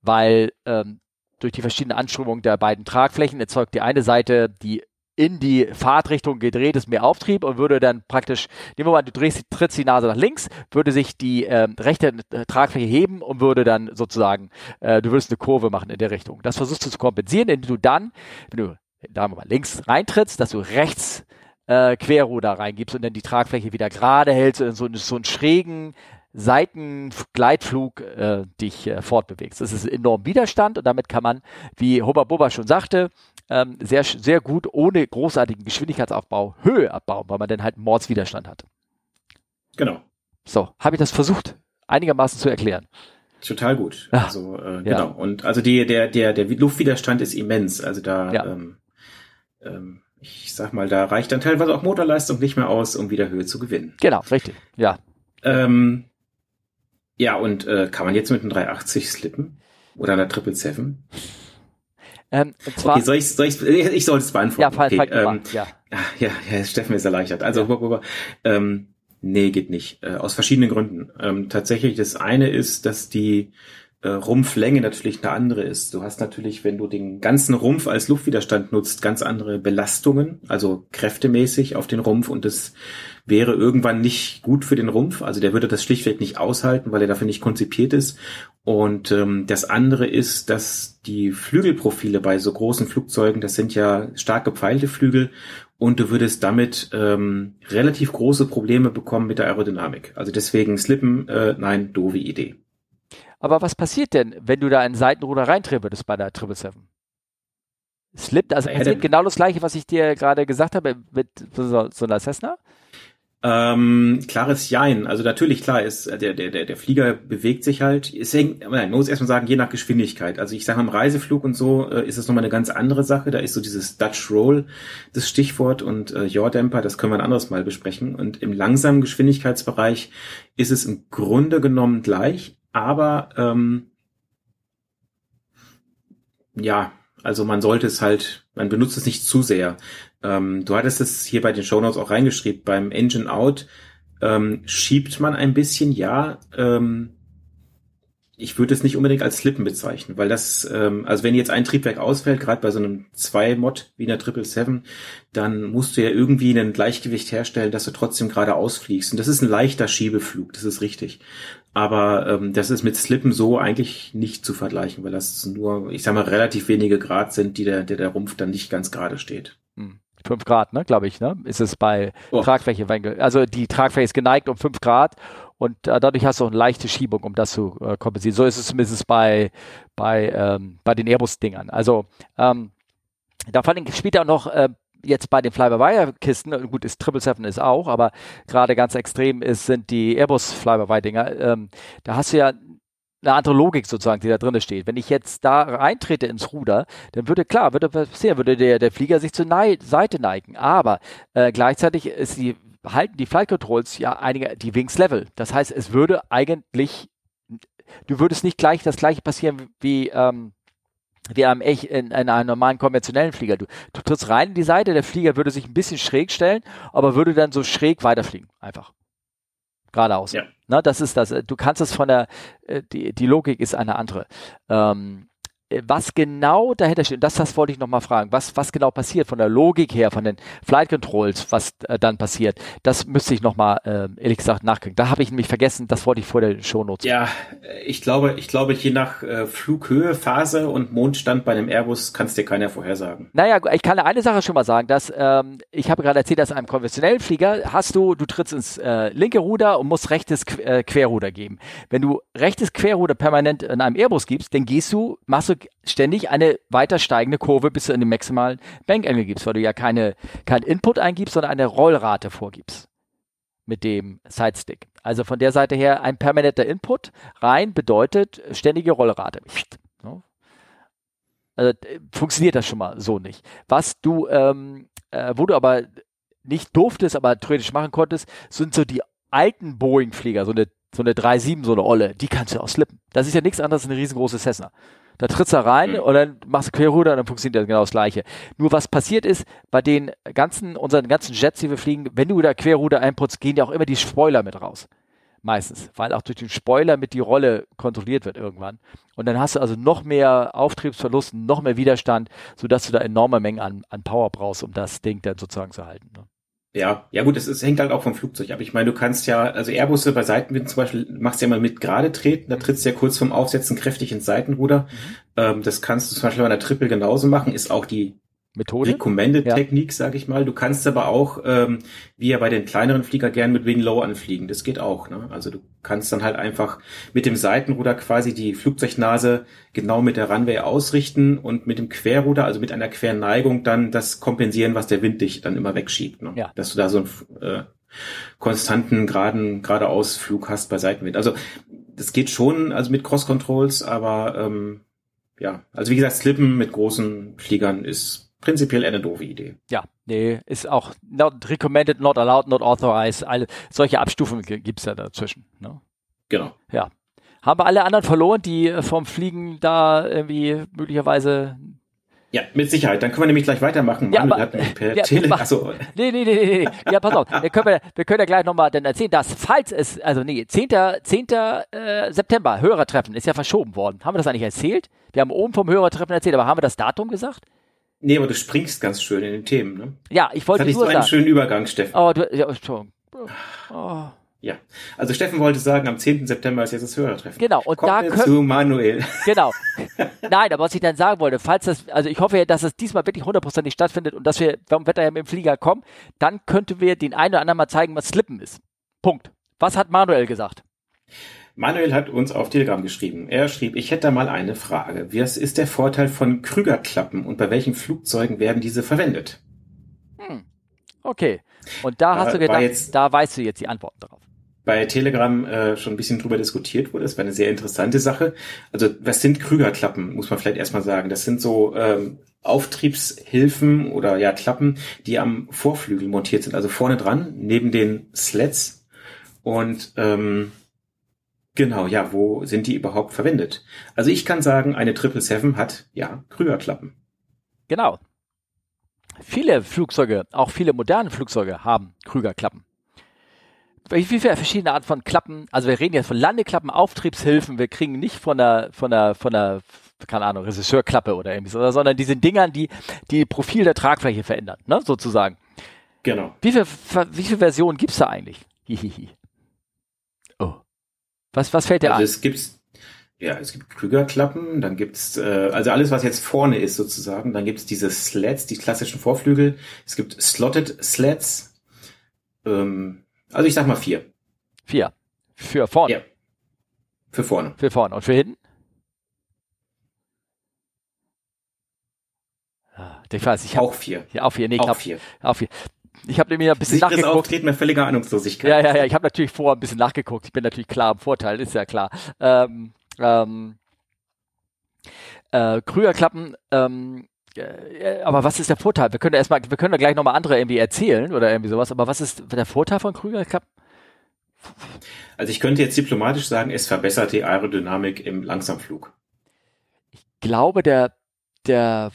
[SPEAKER 1] weil ähm, durch die verschiedenen Anströmungen der beiden Tragflächen erzeugt die eine Seite die in die Fahrtrichtung gedreht ist, mehr Auftrieb und würde dann praktisch, nehmen wir mal, du drehst, trittst die Nase nach links, würde sich die äh, rechte Tragfläche heben und würde dann sozusagen, äh, du würdest eine Kurve machen in der Richtung. Das versuchst du zu kompensieren, indem du dann, wenn du, sagen mal, links reintrittst, dass du rechts äh, Querruder reingibst und dann die Tragfläche wieder gerade hältst und so, so einen schrägen Seitengleitflug äh, dich äh, fortbewegst. Das ist enorm Widerstand und damit kann man, wie Hubba Bubba schon sagte, ähm, sehr, sehr gut ohne großartigen Geschwindigkeitsaufbau Höhe abbauen, weil man dann halt Mordswiderstand hat.
[SPEAKER 2] Genau.
[SPEAKER 1] So, habe ich das versucht einigermaßen zu erklären.
[SPEAKER 2] Total gut. Ach, also äh, genau. Ja. Und also die, der, der, der Luftwiderstand ist immens. Also da, ja. ähm, ähm, ich sag mal, da reicht dann teilweise auch Motorleistung nicht mehr aus, um wieder Höhe zu gewinnen.
[SPEAKER 1] Genau, richtig. Ja.
[SPEAKER 2] Ähm, ja, und äh, kann man jetzt mit einem 380 slippen? Oder einer 777?
[SPEAKER 1] Ähm, zwar,
[SPEAKER 2] okay, soll ich, soll ich, ich soll es beantworten.
[SPEAKER 1] Ja, fall,
[SPEAKER 2] okay,
[SPEAKER 1] fall ähm, ja.
[SPEAKER 2] ja. Ja, Steffen ist erleichtert. Also, ja. ähm, nee, geht nicht. Äh, aus verschiedenen Gründen. Ähm, tatsächlich, das eine ist, dass die äh, Rumpflänge natürlich eine andere ist. Du hast natürlich, wenn du den ganzen Rumpf als Luftwiderstand nutzt, ganz andere Belastungen, also kräftemäßig auf den Rumpf und das wäre irgendwann nicht gut für den Rumpf. Also der würde das schlichtweg nicht aushalten, weil er dafür nicht konzipiert ist. Und ähm, das andere ist, dass die Flügelprofile bei so großen Flugzeugen, das sind ja stark gepfeilte Flügel und du würdest damit ähm, relativ große Probleme bekommen mit der Aerodynamik. Also deswegen Slippen, äh, nein, doofe Idee.
[SPEAKER 1] Aber was passiert denn, wenn du da ein Seitenruder reindrehen würdest bei der 777? Slippt, also passiert ja, genau das gleiche, was ich dir gerade gesagt habe mit so, so einer Cessna?
[SPEAKER 2] Ähm, klares Jein. Also natürlich, klar, ist äh, der, der, der, der Flieger bewegt sich halt. Es hängt, man muss erstmal sagen, je nach Geschwindigkeit. Also ich sage im Reiseflug und so äh, ist es nochmal eine ganz andere Sache. Da ist so dieses Dutch Roll das Stichwort und äh, Yaw-Damper, das können wir ein anderes Mal besprechen. Und im langsamen Geschwindigkeitsbereich ist es im Grunde genommen gleich, aber ähm, ja, also man sollte es halt, man benutzt es nicht zu sehr. Ähm, du hattest es hier bei den Shownotes auch reingeschrieben, beim Engine Out ähm, schiebt man ein bisschen, ja. Ähm, ich würde es nicht unbedingt als Slippen bezeichnen, weil das, ähm, also wenn jetzt ein Triebwerk ausfällt, gerade bei so einem 2-Mod wie einer 777, dann musst du ja irgendwie ein Gleichgewicht herstellen, dass du trotzdem gerade ausfliegst. Und das ist ein leichter Schiebeflug, das ist richtig. Aber ähm, das ist mit Slippen so eigentlich nicht zu vergleichen, weil das nur, ich sag mal, relativ wenige Grad sind, die der, der, der Rumpf dann nicht ganz gerade steht.
[SPEAKER 1] Hm. 5 Grad, ne, glaube ich, ne? Ist es bei oh. Tragfläche. Also die Tragfläche ist geneigt um 5 Grad und äh, dadurch hast du auch eine leichte Schiebung, um das zu äh, kompensieren. So ist es zumindest bei, bei, ähm, bei den Airbus-Dingern. Also ähm, da allem spielt auch noch äh, jetzt bei den Fly-by-Wire-Kisten, gut, ist 777 ist auch, aber gerade ganz extrem ist, sind die Airbus Fly-by-Wire-Dinger. Ähm, da hast du ja eine andere Logik sozusagen, die da drin steht. Wenn ich jetzt da reintrete ins Ruder, dann würde klar, würde passieren, würde der, der Flieger sich zur Nei Seite neigen. Aber äh, gleichzeitig ist die, halten die Flight Controls ja einige, die Wings Level. Das heißt, es würde eigentlich, du würdest nicht gleich das gleiche passieren wie, ähm, wie am echt in, in einem normalen konventionellen Flieger. Du, du trittst rein in die Seite, der Flieger würde sich ein bisschen schräg stellen, aber würde dann so schräg weiterfliegen. Einfach geradeaus. Ja. Na, das ist das. Du kannst es von der, äh, die, die Logik ist eine andere. Ähm, äh, was genau dahinter steht, das, das wollte ich nochmal fragen, was, was genau passiert von der Logik her, von den Flight Controls, was äh, dann passiert, das müsste ich nochmal, äh, ehrlich gesagt, nachgucken. Da habe ich nämlich vergessen, das wollte ich vor der Shownotes.
[SPEAKER 2] Ja, ich glaube, ich glaube, je nach äh, Flughöhe, Phase und Mondstand bei einem Airbus kann es dir keiner vorhersagen.
[SPEAKER 1] Naja, ich kann eine Sache schon mal sagen, dass ähm, ich habe gerade erzählt, dass einem konventionellen Flieger hast du, du trittst ins äh, linke Ruder und musst rechtes äh, Querruder geben. Wenn du rechtes Querruder permanent in einem Airbus gibst, dann gehst du, machst du ständig eine weiter steigende Kurve, bis du in den maximalen Bankengel gibst, weil du ja keine, kein Input eingibst, sondern eine Rollrate vorgibst mit dem Sidestick. Also von der Seite her ein permanenter Input rein bedeutet ständige Rollrate. Also funktioniert das schon mal so nicht. Was du, ähm, äh, wo du aber nicht durftest, aber theoretisch machen konntest, sind so die alten Boeing-Flieger, so eine, so eine 3.7, so eine Olle, die kannst du auch slippen. Das ist ja nichts anderes als eine riesengroße Cessna. Da trittst du rein mhm. und dann machst du Querruder und dann funktioniert das genau das Gleiche. Nur was passiert ist, bei den ganzen, unseren ganzen Jets, die wir fliegen, wenn du da Querruder einputzt, gehen ja auch immer die Spoiler mit raus. Meistens, weil auch durch den Spoiler mit die Rolle kontrolliert wird irgendwann. Und dann hast du also noch mehr Auftriebsverlust, noch mehr Widerstand, sodass du da enorme Mengen an, an Power brauchst, um das Ding dann sozusagen zu halten. Ne?
[SPEAKER 2] Ja, ja gut, es, es hängt halt auch vom Flugzeug ab. Ich meine, du kannst ja, also Airbusse bei Seitenwind zum Beispiel, machst du ja mal mit gerade treten, da trittst du ja kurz vorm Aufsetzen kräftig ins Seitenruder. Mhm. Ähm, das kannst du zum Beispiel bei einer Triple genauso machen, ist auch die Methode. Recommended-Technik, ja. sage ich mal. Du kannst aber auch, ähm, wie ja bei den kleineren Flieger, gern mit Wing Low anfliegen. Das geht auch. Ne? Also du kannst dann halt einfach mit dem Seitenruder quasi die Flugzeugnase genau mit der Runway ausrichten und mit dem Querruder, also mit einer Querneigung, dann das kompensieren, was der Wind dich dann immer wegschiebt. Ne? Ja. Dass du da so einen äh, konstanten, geraden, geradeausflug hast bei Seitenwind. Also das geht schon, also mit Cross Controls, aber ähm, ja, also wie gesagt, Slippen mit großen Fliegern ist prinzipiell eine doofe Idee.
[SPEAKER 1] Ja, nee, ist auch not recommended, not allowed, not authorized. Alle, solche Abstufungen gibt's ja dazwischen. Ne?
[SPEAKER 2] Genau.
[SPEAKER 1] Ja. Haben wir alle anderen verloren, die äh, vom Fliegen da irgendwie möglicherweise
[SPEAKER 2] ja, mit Sicherheit. Dann können wir nämlich gleich weitermachen.
[SPEAKER 1] Ja, Manuel aber, hat per ja, Tele achso. Nee, nee, nee, nee, nee. Ja, pass auf. Wir können, wir können ja gleich nochmal dann erzählen, dass falls es, also nee, 10. 10. Äh, September, Hörertreffen, ist ja verschoben worden. Haben wir das eigentlich erzählt? Wir haben oben vom Hörertreffen erzählt, aber haben wir das Datum gesagt?
[SPEAKER 2] Nee, aber du springst ganz schön in den Themen, ne?
[SPEAKER 1] Ja, ich wollte
[SPEAKER 2] das nur so einen schönen Übergang, Steffen.
[SPEAKER 1] Oh, du, ja.
[SPEAKER 2] Oh. Ja, also Steffen wollte sagen, am 10. September ist jetzt das Hörertreffen.
[SPEAKER 1] Genau, und Kommt da
[SPEAKER 2] können, zu Manuel.
[SPEAKER 1] Genau. Nein, aber was ich dann sagen wollte, falls das, also ich hoffe ja, dass es diesmal wirklich hundertprozentig stattfindet und dass wir vom Wetter her mit dem Flieger kommen, dann könnten wir den einen oder anderen mal zeigen, was Slippen ist. Punkt. Was hat Manuel gesagt?
[SPEAKER 2] Manuel hat uns auf Telegram geschrieben. Er schrieb, ich hätte da mal eine Frage. Was ist der Vorteil von Krügerklappen und bei welchen Flugzeugen werden diese verwendet?
[SPEAKER 1] Hm. Okay. Und da hast äh, du gedacht, jetzt, da weißt du jetzt die Antworten darauf.
[SPEAKER 2] Bei Telegram äh, schon ein bisschen drüber diskutiert wurde. Das war eine sehr interessante Sache. Also, was sind Krügerklappen, muss man vielleicht erstmal sagen. Das sind so ähm, Auftriebshilfen oder ja Klappen, die am Vorflügel montiert sind, also vorne dran, neben den Sleds. Und ähm, Genau, ja, wo sind die überhaupt verwendet? Also ich kann sagen, eine 777 hat, ja, Krügerklappen.
[SPEAKER 1] Genau. Viele Flugzeuge, auch viele moderne Flugzeuge haben Krügerklappen. Wie viele verschiedene Arten von Klappen, also wir reden jetzt von Landeklappen, Auftriebshilfen, wir kriegen nicht von der, von der, von der, keine Ahnung, Regisseurklappe oder irgendwie so, sondern diese Dingern, die, die Profil der Tragfläche verändern, ne, sozusagen.
[SPEAKER 2] Genau.
[SPEAKER 1] Wie viele, wie viele Versionen gibt's da eigentlich? Hihihi. Was, was fällt dir
[SPEAKER 2] also
[SPEAKER 1] an?
[SPEAKER 2] Es gibt, ja, es gibt Krügerklappen, dann gibt's äh, also alles, was jetzt vorne ist sozusagen. Dann gibt's diese Sleds, die klassischen Vorflügel. Es gibt Slotted Sleds. Ähm, also ich sag mal vier.
[SPEAKER 1] Vier. Für vorne? Ja.
[SPEAKER 2] Für vorne.
[SPEAKER 1] Für vorne. Und für hinten? Ich weiß, ich
[SPEAKER 2] hab, auch vier.
[SPEAKER 1] Ja, auch vier. Nee,
[SPEAKER 2] auch
[SPEAKER 1] glaub,
[SPEAKER 2] vier.
[SPEAKER 1] Auch vier. Ich habe nämlich ein bisschen
[SPEAKER 2] Sicheres
[SPEAKER 1] nachgeguckt.
[SPEAKER 2] Auftreten bei völliger Ahnungslosigkeit.
[SPEAKER 1] Ja, ja, ja. Ich habe natürlich vorher ein bisschen nachgeguckt. Ich bin natürlich klar im Vorteil, ist ja klar. Ähm, ähm, äh, Krügerklappen, ähm, äh, aber was ist der Vorteil? Wir können erstmal, wir können da gleich nochmal andere irgendwie erzählen oder irgendwie sowas, aber was ist der Vorteil von Krügerklappen?
[SPEAKER 2] Also ich könnte jetzt diplomatisch sagen, es verbessert die Aerodynamik im Langsamflug.
[SPEAKER 1] Ich glaube, der, der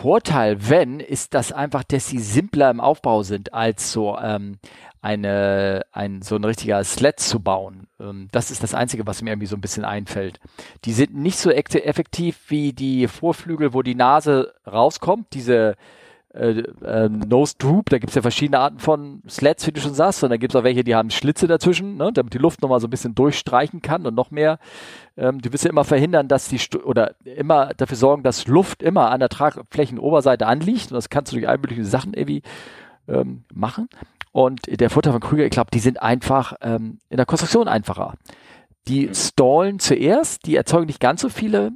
[SPEAKER 1] Vorteil, wenn, ist das einfach, dass sie simpler im Aufbau sind, als so ähm, eine, ein, so ein richtiger Sled zu bauen. Ähm, das ist das Einzige, was mir irgendwie so ein bisschen einfällt. Die sind nicht so effektiv wie die Vorflügel, wo die Nase rauskommt, diese äh, äh, Nose Droop, da gibt es ja verschiedene Arten von Sleds, wie du schon sagst, und dann gibt es auch welche, die haben Schlitze dazwischen, ne, damit die Luft nochmal so ein bisschen durchstreichen kann und noch mehr. Ähm, du willst ja immer verhindern, dass die, St oder immer dafür sorgen, dass Luft immer an der Tragflächenoberseite anliegt und das kannst du durch all mögliche Sachen irgendwie ähm, machen. Und der Vorteil von Krüger, ich glaube, die sind einfach ähm, in der Konstruktion einfacher. Die stallen zuerst, die erzeugen nicht ganz so viele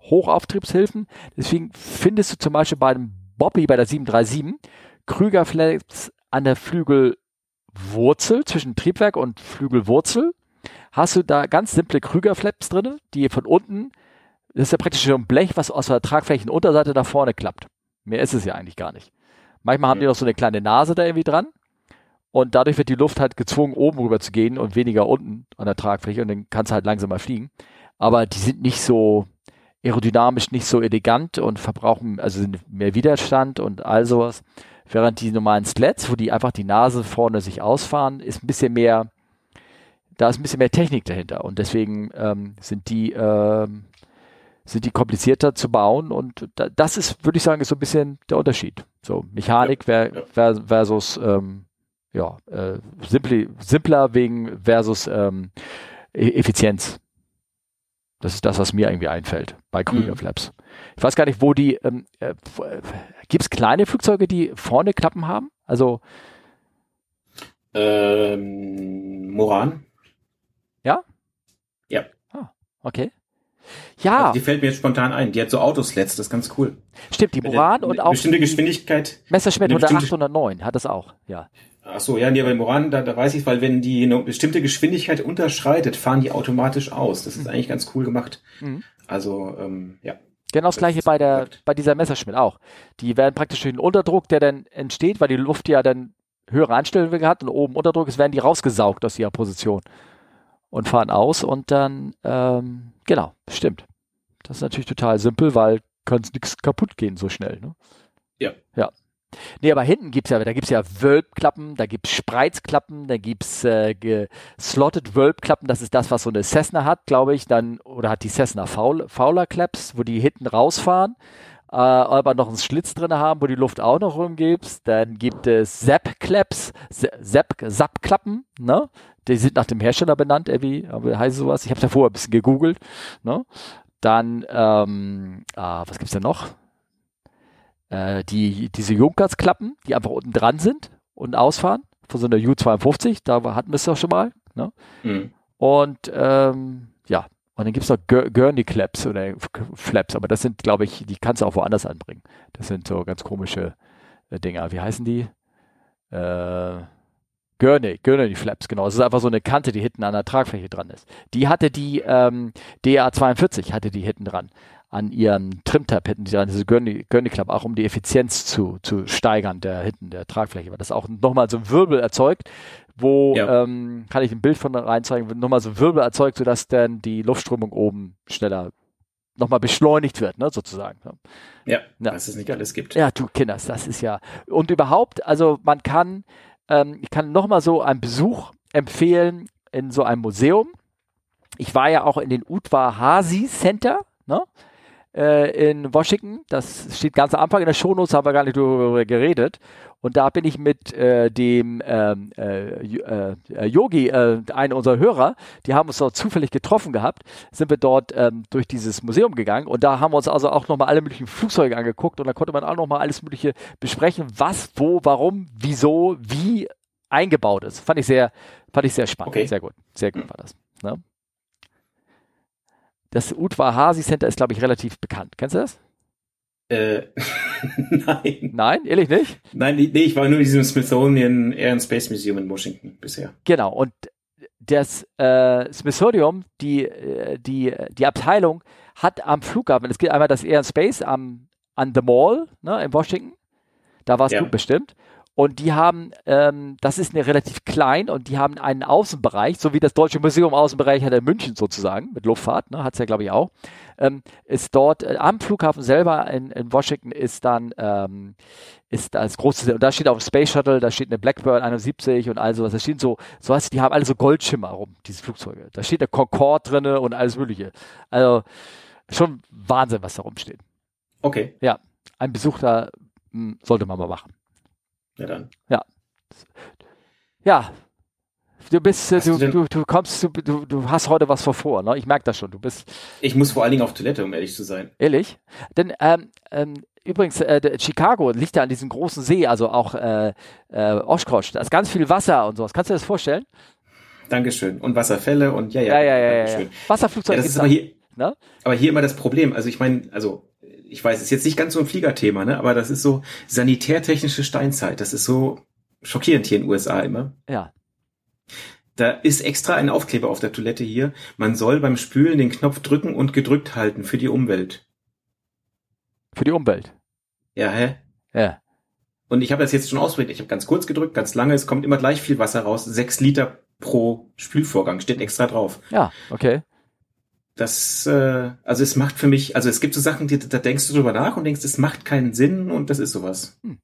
[SPEAKER 1] Hochauftriebshilfen. Deswegen findest du zum Beispiel bei dem Bobby bei der 737 Krügerflaps an der Flügelwurzel zwischen Triebwerk und Flügelwurzel hast du da ganz simple Krügerflaps drin, die von unten, das ist ja praktisch so ein Blech, was aus der Tragflächenunterseite nach vorne klappt. Mehr ist es ja eigentlich gar nicht. Manchmal haben die noch so eine kleine Nase da irgendwie dran und dadurch wird die Luft halt gezwungen, oben rüber zu gehen und weniger unten an der Tragfläche und dann kannst du halt langsamer fliegen. Aber die sind nicht so, aerodynamisch nicht so elegant und verbrauchen also mehr Widerstand und all sowas. Während die normalen Sleds, wo die einfach die Nase vorne sich ausfahren, ist ein bisschen mehr, da ist ein bisschen mehr Technik dahinter und deswegen ähm, sind die ähm, sind die komplizierter zu bauen und da, das ist, würde ich sagen, ist so ein bisschen der Unterschied. So Mechanik ja, ver, ja. versus ähm, ja, äh, simpli, simpler wegen versus ähm, e-, Effizienz. Das ist das, was mir irgendwie einfällt bei Krüger Flaps. Mhm. Ich weiß gar nicht, wo die, ähm, äh, gibt es kleine Flugzeuge, die vorne Klappen haben? Also
[SPEAKER 2] ähm, Moran.
[SPEAKER 1] Ja?
[SPEAKER 2] Ja.
[SPEAKER 1] Ah, okay. Ja.
[SPEAKER 2] Also die fällt mir jetzt spontan ein. Die hat so Autosleds, das ist ganz cool.
[SPEAKER 1] Stimmt, die Moran und auch.
[SPEAKER 2] Bestimmte Geschwindigkeit.
[SPEAKER 1] Messerschmitt oder 809 hat das auch, ja.
[SPEAKER 2] Ach so, ja, nee, bei Moran, da, da weiß ich, weil wenn die eine bestimmte Geschwindigkeit unterschreitet, fahren die automatisch aus. Das ist mhm. eigentlich ganz cool gemacht. Mhm. Also, ähm, ja.
[SPEAKER 1] Genau das, das gleiche bei der, bei dieser Messerschmitt auch. Die werden praktisch durch den Unterdruck, der dann entsteht, weil die Luft ja dann höhere Anstellwinkel hat und oben Unterdruck ist, werden die rausgesaugt aus ihrer Position und fahren aus und dann, ähm, genau, stimmt. Das ist natürlich total simpel, weil kann nichts kaputt gehen so schnell. Ne?
[SPEAKER 2] Ja.
[SPEAKER 1] Ja. Nee, aber hinten gibt's ja, da gibt's ja Wölbklappen, da gibt's Spreizklappen, da gibt's äh, geslotted Wölbklappen, das ist das, was so eine Cessna hat, glaube ich, dann, oder hat die Cessna Fowler Claps, wo die hinten rausfahren, äh, aber noch einen Schlitz drin haben, wo die Luft auch noch rumgibt. Dann gibt es Zap Claps, Zap, Zap Klappen, ne? Die sind nach dem Hersteller benannt, irgendwie, aber heißt sowas. Ich habe ja vorher ein bisschen gegoogelt, ne? Dann, ähm, ah, was gibt's denn noch? Äh, die, diese Junkers-Klappen, die einfach unten dran sind und ausfahren, von so einer U52, da hatten wir es doch schon mal. Ne? Mhm. Und ähm, ja, und dann gibt es noch Gurney-Claps oder Flaps, aber das sind, glaube ich, die kannst du auch woanders anbringen. Das sind so ganz komische äh, Dinger. Wie heißen die? Äh, Gurney, Gurney Flaps, genau. Das ist einfach so eine Kante, die hinten an der Tragfläche dran ist. Die hatte die ähm, DA42, hatte die hinten dran an ihren Trimtab hätten diese Gurney, Gurney Club, auch um die Effizienz zu, zu steigern, der hinten der Tragfläche, weil das auch nochmal so ein Wirbel erzeugt, wo, ja. ähm, kann ich ein Bild von reinzeigen, nochmal so ein Wirbel erzeugt, sodass dann die Luftströmung oben schneller nochmal beschleunigt wird, ne, sozusagen.
[SPEAKER 2] Ja, ja, dass es nicht alles gibt.
[SPEAKER 1] Ja, du Kinders, das ist ja, und überhaupt, also man kann, ähm, ich kann nochmal so einen Besuch empfehlen in so einem Museum. Ich war ja auch in den Utwa Hasi Center, ne? Äh, in Washington. Das steht ganz am Anfang in der Shownotes, haben wir gar nicht darüber geredet. Und da bin ich mit äh, dem ähm, äh, äh, Yogi, äh, einem unserer Hörer, die haben uns dort zufällig getroffen gehabt, sind wir dort ähm, durch dieses Museum gegangen und da haben wir uns also auch nochmal alle möglichen Flugzeuge angeguckt und da konnte man auch nochmal alles mögliche besprechen, was, wo, warum, wieso, wie eingebaut ist. Fand ich sehr, fand ich sehr spannend. Okay. Sehr gut. Sehr gut war das. Ne? Das Utwa Hasi Center ist, glaube ich, relativ bekannt. Kennst du das? Äh, nein. Nein, ehrlich nicht?
[SPEAKER 2] Nein, nee, ich war nur in diesem Smithsonian Air and Space Museum in Washington bisher.
[SPEAKER 1] Genau, und das äh, Smithsonian, die, äh, die, die Abteilung, hat am Flughafen, es gibt einmal das Air and Space am, an The Mall ne, in Washington, da warst ja. du bestimmt. Und die haben, ähm, das ist eine relativ klein und die haben einen Außenbereich, so wie das Deutsche Museum Außenbereich hat in München sozusagen, mit Luftfahrt, ne, hat es ja glaube ich auch, ähm, ist dort äh, am Flughafen selber in, in Washington ist dann, ähm, ist das große, und da steht auch Space Shuttle, da steht eine Blackbird 71 und all sowas, da stehen so, so was, die haben alle so Goldschimmer rum, diese Flugzeuge. Da steht eine Concorde drinne und alles mögliche. Also schon Wahnsinn, was da rumsteht.
[SPEAKER 2] Okay.
[SPEAKER 1] Ja, ein Besuch da mh, hm, sollte man mal machen.
[SPEAKER 2] Ja, dann.
[SPEAKER 1] Ja. Ja. Du bist, du, du, du, du, kommst, du, du, du hast heute was vor vor, ne? Ich merke das schon. Du bist.
[SPEAKER 2] Ich muss vor allen Dingen auf Toilette, um ehrlich zu sein.
[SPEAKER 1] Ehrlich? Denn ähm, ähm, übrigens, äh, Chicago liegt ja an diesem großen See, also auch äh, äh, Oshkosh. Da ist ganz viel Wasser und sowas. Kannst du dir das vorstellen?
[SPEAKER 2] Dankeschön. Und Wasserfälle und ja, ja.
[SPEAKER 1] Ja, ja, ja. ja, ja. Wasserflugzeug.
[SPEAKER 2] Ja, das ist aber hier, ne? aber hier immer das Problem. Also ich meine, also ich weiß, ist jetzt nicht ganz so ein Fliegerthema, ne? aber das ist so sanitärtechnische Steinzeit. Das ist so schockierend hier in den USA immer.
[SPEAKER 1] Ja.
[SPEAKER 2] Da ist extra ein Aufkleber auf der Toilette hier. Man soll beim Spülen den Knopf drücken und gedrückt halten für die Umwelt.
[SPEAKER 1] Für die Umwelt?
[SPEAKER 2] Ja, hä?
[SPEAKER 1] Ja.
[SPEAKER 2] Und ich habe das jetzt schon ausprobiert. Ich habe ganz kurz gedrückt, ganz lange. Es kommt immer gleich viel Wasser raus. Sechs Liter pro Spülvorgang steht extra drauf.
[SPEAKER 1] Ja, okay
[SPEAKER 2] das, äh, also es macht für mich, also es gibt so Sachen, die, da denkst du drüber nach und denkst, es macht keinen Sinn und das ist sowas. Hm.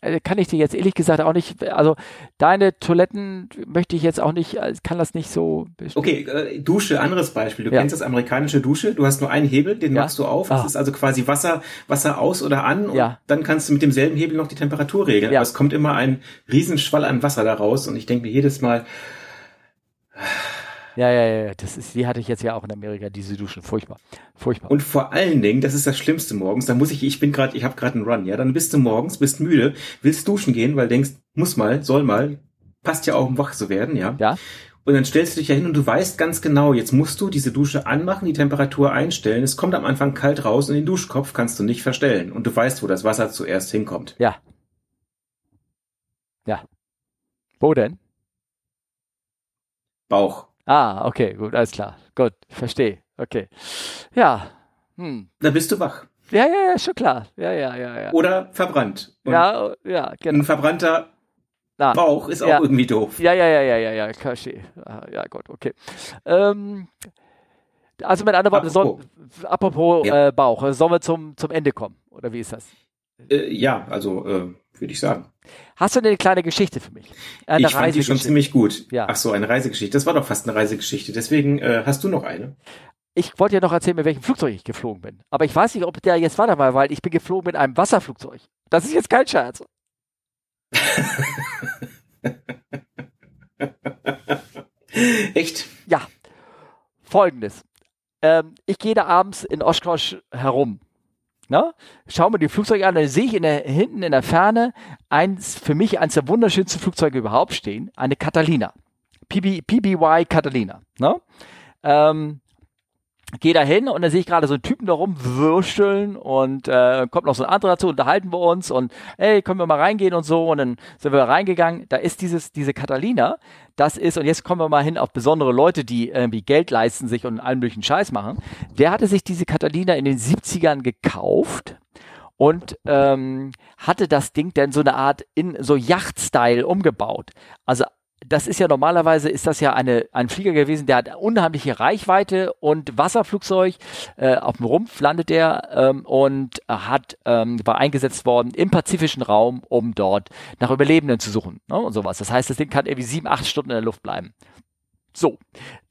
[SPEAKER 1] Äh, kann ich dir jetzt ehrlich gesagt auch nicht, also deine Toiletten möchte ich jetzt auch nicht, äh, kann das nicht so.
[SPEAKER 2] Bestimmen. Okay, äh, Dusche, anderes Beispiel. Du ja. kennst das amerikanische Dusche, du hast nur einen Hebel, den ja. machst du auf. Ah. Das ist also quasi Wasser, Wasser aus oder an und ja. dann kannst du mit demselben Hebel noch die Temperatur regeln. Ja. Aber es kommt immer ein Riesenschwall an Wasser da raus und ich denke mir jedes Mal,
[SPEAKER 1] ja, ja, ja, das ist, die hatte ich jetzt ja auch in Amerika, diese Duschen. Furchtbar. Furchtbar.
[SPEAKER 2] Und vor allen Dingen, das ist das Schlimmste morgens, da muss ich, ich bin gerade, ich habe gerade einen Run, ja, dann bist du morgens, bist müde, willst duschen gehen, weil denkst, muss mal, soll mal, passt ja auch, um wach zu werden, ja.
[SPEAKER 1] Ja.
[SPEAKER 2] Und dann stellst du dich ja hin und du weißt ganz genau, jetzt musst du diese Dusche anmachen, die Temperatur einstellen. Es kommt am Anfang kalt raus und den Duschkopf kannst du nicht verstellen. Und du weißt, wo das Wasser zuerst hinkommt.
[SPEAKER 1] Ja. Ja. Wo denn?
[SPEAKER 2] Bauch.
[SPEAKER 1] Ah, okay, gut, alles klar. Gut, verstehe. Okay. Ja.
[SPEAKER 2] Hm. Da bist du wach.
[SPEAKER 1] Ja, ja, ja, schon klar. Ja, ja, ja, ja.
[SPEAKER 2] Oder verbrannt.
[SPEAKER 1] Und ja, ja,
[SPEAKER 2] genau. Ein verbrannter Na, Bauch ist auch
[SPEAKER 1] ja.
[SPEAKER 2] irgendwie doof.
[SPEAKER 1] Ja, ja, ja, ja, ja, ja. Ah, ja, gut, okay. Ähm, also mit anderen Worten, apropos, soll, apropos ja. äh, Bauch, sollen wir zum, zum Ende kommen? Oder wie ist das?
[SPEAKER 2] Äh, ja, also äh, würde ich sagen.
[SPEAKER 1] Hast du eine kleine Geschichte für mich?
[SPEAKER 2] Eine ich fand die schon ziemlich gut. Ja. Ach so, eine Reisegeschichte. Das war doch fast eine Reisegeschichte. Deswegen äh, hast du noch eine.
[SPEAKER 1] Ich wollte ja noch erzählen, mit welchem Flugzeug ich geflogen bin. Aber ich weiß nicht, ob der jetzt war dabei, weil ich bin geflogen mit einem Wasserflugzeug. Das ist jetzt kein Scherz.
[SPEAKER 2] Echt?
[SPEAKER 1] Ja. Folgendes. Ähm, ich gehe da abends in Oshkosh herum Ne? Schau mir die Flugzeuge an, dann sehe ich in der, hinten in der Ferne eins, für mich eines der wunderschönsten Flugzeuge überhaupt stehen, eine Catalina. PB, PBY Catalina. Ne? Ähm, Gehe da hin und dann sehe ich gerade so einen Typen da rumwürsteln und äh, kommt noch so ein anderer dazu, unterhalten wir uns und hey, können wir mal reingehen und so und dann sind wir reingegangen. Da ist dieses, diese Catalina, das ist, und jetzt kommen wir mal hin auf besondere Leute, die irgendwie Geld leisten sich und allen möglichen Scheiß machen. Der hatte sich diese Catalina in den 70ern gekauft und ähm, hatte das Ding dann so eine Art in so Yacht-Style umgebaut. Also das ist ja normalerweise ist das ja eine, ein Flieger gewesen, der hat unheimliche Reichweite und Wasserflugzeug äh, auf dem Rumpf landet er ähm, und hat ähm, war eingesetzt worden im pazifischen Raum, um dort nach Überlebenden zu suchen ne, und sowas. Das heißt, das Ding kann irgendwie sieben, acht Stunden in der Luft bleiben. So,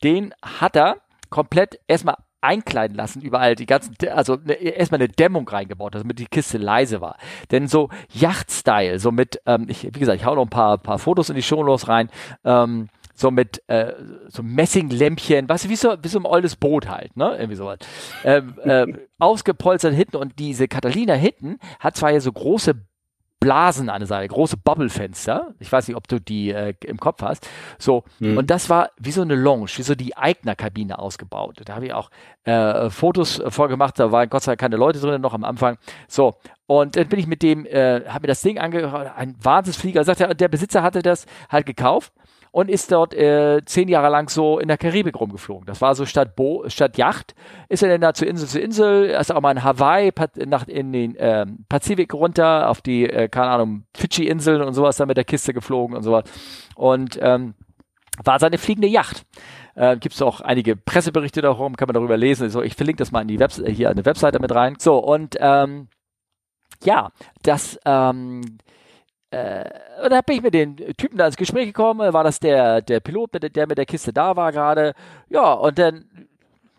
[SPEAKER 1] den hat er komplett erstmal einkleiden lassen, überall die ganzen, also ne, erstmal eine Dämmung reingebaut, damit die Kiste leise war. Denn so Yacht-Style, so mit, ähm, ich, wie gesagt, ich hau noch ein paar, paar Fotos in die Show los rein, ähm, so mit äh, so Messinglämpchen, weißt du, wie so, wie so ein altes Boot halt, ne? Irgendwie sowas. Ähm, äh, ausgepolstert hinten und diese Catalina hinten hat zwar ja so große Blasen an der Seite, große Bubblefenster. Ich weiß nicht, ob du die äh, im Kopf hast. So, mhm. und das war wie so eine Lounge, wie so die Eigner-Kabine ausgebaut. Da habe ich auch äh, Fotos vorgemacht, da waren Gott sei Dank keine Leute drin noch am Anfang. So, und dann bin ich mit dem, äh, habe mir das Ding angehört, ein Wahnsinnsflieger. Sagt er, der Besitzer hatte das halt gekauft und ist dort äh, zehn Jahre lang so in der Karibik rumgeflogen. Das war so statt, Bo statt Yacht, ist er dann da zu Insel zu Insel, ist auch mal in Hawaii, nach, in den äh, Pazifik runter, auf die, äh, keine Ahnung, Fidschi-Inseln und sowas, dann mit der Kiste geflogen und sowas. Und ähm, war seine fliegende Yacht. Äh, Gibt es auch einige Presseberichte darum, kann man darüber lesen. So, ich verlinke das mal in die Webs hier der Webseite mit rein. So, und ähm, ja, das ähm, äh, und da bin ich mit den Typen da ins Gespräch gekommen, war das der, der Pilot, der mit der Kiste da war gerade. Ja, und dann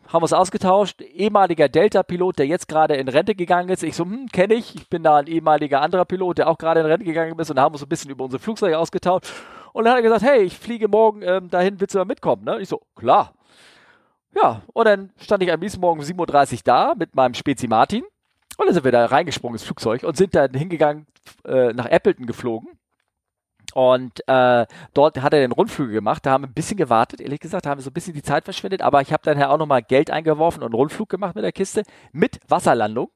[SPEAKER 1] haben wir uns ausgetauscht. Ehemaliger Delta-Pilot, der jetzt gerade in Rente gegangen ist. Ich so, hm, kenne ich. Ich bin da ein ehemaliger anderer Pilot, der auch gerade in Rente gegangen ist und haben uns ein bisschen über unsere Flugzeuge ausgetauscht. Und dann hat er gesagt, hey, ich fliege morgen ähm, dahin, willst du mal mitkommen? Ne? Ich so, klar. Ja, und dann stand ich am nächsten Morgen um 7.30 Uhr da mit meinem Spezi Martin. Und dann sind wir da reingesprungen ins Flugzeug und sind dann hingegangen, äh, nach Appleton geflogen. Und äh, dort hat er den Rundflüge gemacht. Da haben wir ein bisschen gewartet, ehrlich gesagt, da haben wir so ein bisschen die Zeit verschwendet. Aber ich habe dann auch nochmal Geld eingeworfen und einen Rundflug gemacht mit der Kiste mit Wasserlandung.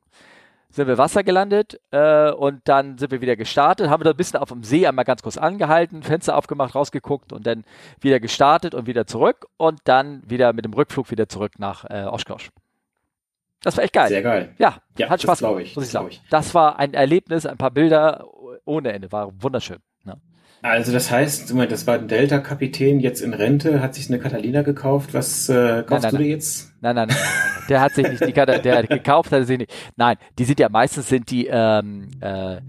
[SPEAKER 1] Sind wir Wasser gelandet äh, und dann sind wir wieder gestartet, haben wir da ein bisschen auf dem See einmal ganz kurz angehalten, Fenster aufgemacht, rausgeguckt und dann wieder gestartet und wieder zurück und dann wieder mit dem Rückflug wieder zurück nach äh, Oshkosh. Das war echt geil.
[SPEAKER 2] Sehr geil.
[SPEAKER 1] Ja, ja hat Spaß gemacht, ich, muss ich sagen. Ich. Das war ein Erlebnis, ein paar Bilder ohne Ende, war wunderschön. Ja.
[SPEAKER 2] Also das heißt, das war ein Delta-Kapitän jetzt in Rente, hat sich eine Catalina gekauft. Was äh, kaufst nein, nein, du dir jetzt?
[SPEAKER 1] Nein, nein, nein, der hat sich nicht die Catalina, der hat gekauft, hat sie nicht. Nein, die sind ja meistens sind die ähm, äh, äh,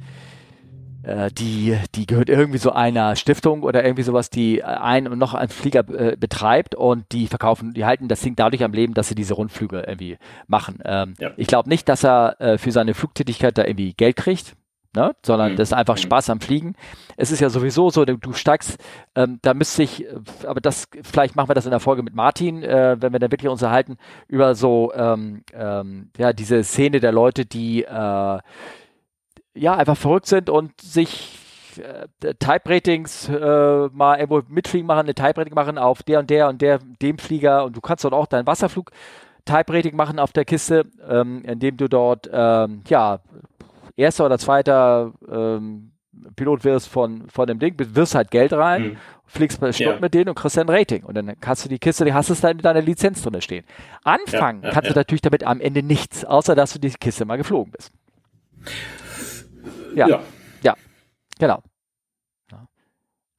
[SPEAKER 1] die, die gehört irgendwie so einer Stiftung oder irgendwie sowas, die ein und noch einen Flieger äh, betreibt und die verkaufen, die halten das Ding dadurch am Leben, dass sie diese Rundflüge irgendwie machen. Ähm, ja. Ich glaube nicht, dass er äh, für seine Flugtätigkeit da irgendwie Geld kriegt. Ne? sondern mhm. das ist einfach mhm. Spaß am Fliegen. Es ist ja sowieso so, du steigst, ähm, da müsste ich, äh, aber das, vielleicht machen wir das in der Folge mit Martin, äh, wenn wir dann wirklich uns erhalten, über so, ähm, ähm, ja, diese Szene der Leute, die äh, ja, einfach verrückt sind und sich äh, Type-Ratings äh, mal irgendwo mitfliegen machen, eine Type-Rating machen auf der und der und der, dem Flieger und du kannst dort auch deinen Wasserflug Type-Rating machen auf der Kiste, ähm, indem du dort, ähm, ja, erster oder zweiter ähm, Pilot wirst von, von dem Ding, wirst halt Geld rein, mhm. fliegst bei Stunden ja. mit denen und kriegst dann ein Rating. Und dann kannst du die Kiste, die hast es dann in deiner Lizenz drin stehen. Anfangen ja, ja, kannst du natürlich damit am Ende nichts, außer dass du die Kiste mal geflogen bist. Ja. Ja, ja genau.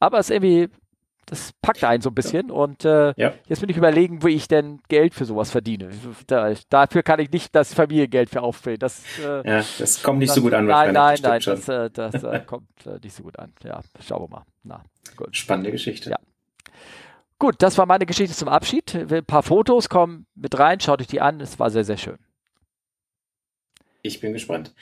[SPEAKER 1] Aber es ist irgendwie, das packt einen so ein bisschen ja. und äh, ja. jetzt bin ich überlegen, wo ich denn Geld für sowas verdiene. Da, dafür kann ich nicht das Familiengeld für aufbringen. Das,
[SPEAKER 2] äh, ja, das kommt nicht das, so gut an.
[SPEAKER 1] Nein, nein, nein, das, äh, das äh, kommt äh, nicht so gut an. Ja, schauen wir mal. Na,
[SPEAKER 2] gut. Spannende Geschichte.
[SPEAKER 1] Ja. Gut, das war meine Geschichte zum Abschied. Ein paar Fotos kommen mit rein, schaut euch die an. Es war sehr, sehr schön.
[SPEAKER 2] Ich bin gespannt.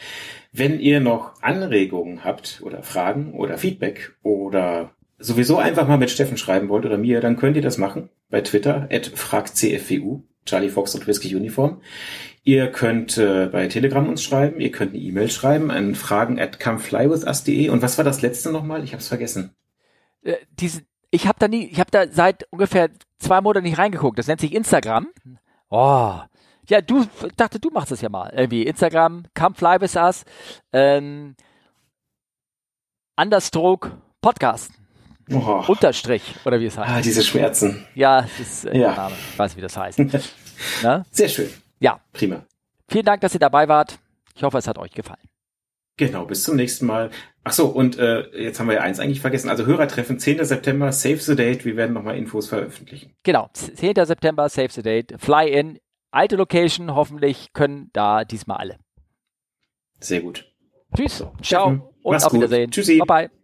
[SPEAKER 2] Wenn ihr noch Anregungen habt oder Fragen oder Feedback oder sowieso einfach mal mit Steffen schreiben wollt oder mir, dann könnt ihr das machen bei Twitter at fragcfwu, Charlie Fox und Whisky Uniform. Ihr könnt äh, bei Telegram uns schreiben, ihr könnt eine E-Mail schreiben an fragen at comeflywithus.de. Und was war das letzte nochmal? Ich habe es vergessen.
[SPEAKER 1] Äh, diese, ich habe da nie, ich habe da seit ungefähr zwei Monaten nicht reingeguckt. Das nennt sich Instagram. Oh, ja, du dachte, du machst es ja mal. Irgendwie Instagram, come fly with us, ähm, Understroke Podcast. Oh. Unterstrich, oder wie es heißt.
[SPEAKER 2] Ah, diese Schmerzen.
[SPEAKER 1] Ja, das ist äh, ja. Name. Ich weiß, wie das heißt.
[SPEAKER 2] Sehr schön.
[SPEAKER 1] Ja.
[SPEAKER 2] Prima.
[SPEAKER 1] Vielen Dank, dass ihr dabei wart. Ich hoffe, es hat euch gefallen.
[SPEAKER 2] Genau, bis zum nächsten Mal. Ach so, und äh, jetzt haben wir ja eins eigentlich vergessen. Also Hörertreffen, 10. September, Save the Date. Wir werden nochmal Infos veröffentlichen.
[SPEAKER 1] Genau, 10. September, Save the Date. Fly in alte Location, hoffentlich können da diesmal alle.
[SPEAKER 2] Sehr gut.
[SPEAKER 1] Tschüss, ciao
[SPEAKER 2] und Mach's auf
[SPEAKER 1] Wiedersehen.
[SPEAKER 2] Tschüssi.
[SPEAKER 1] Bye bye.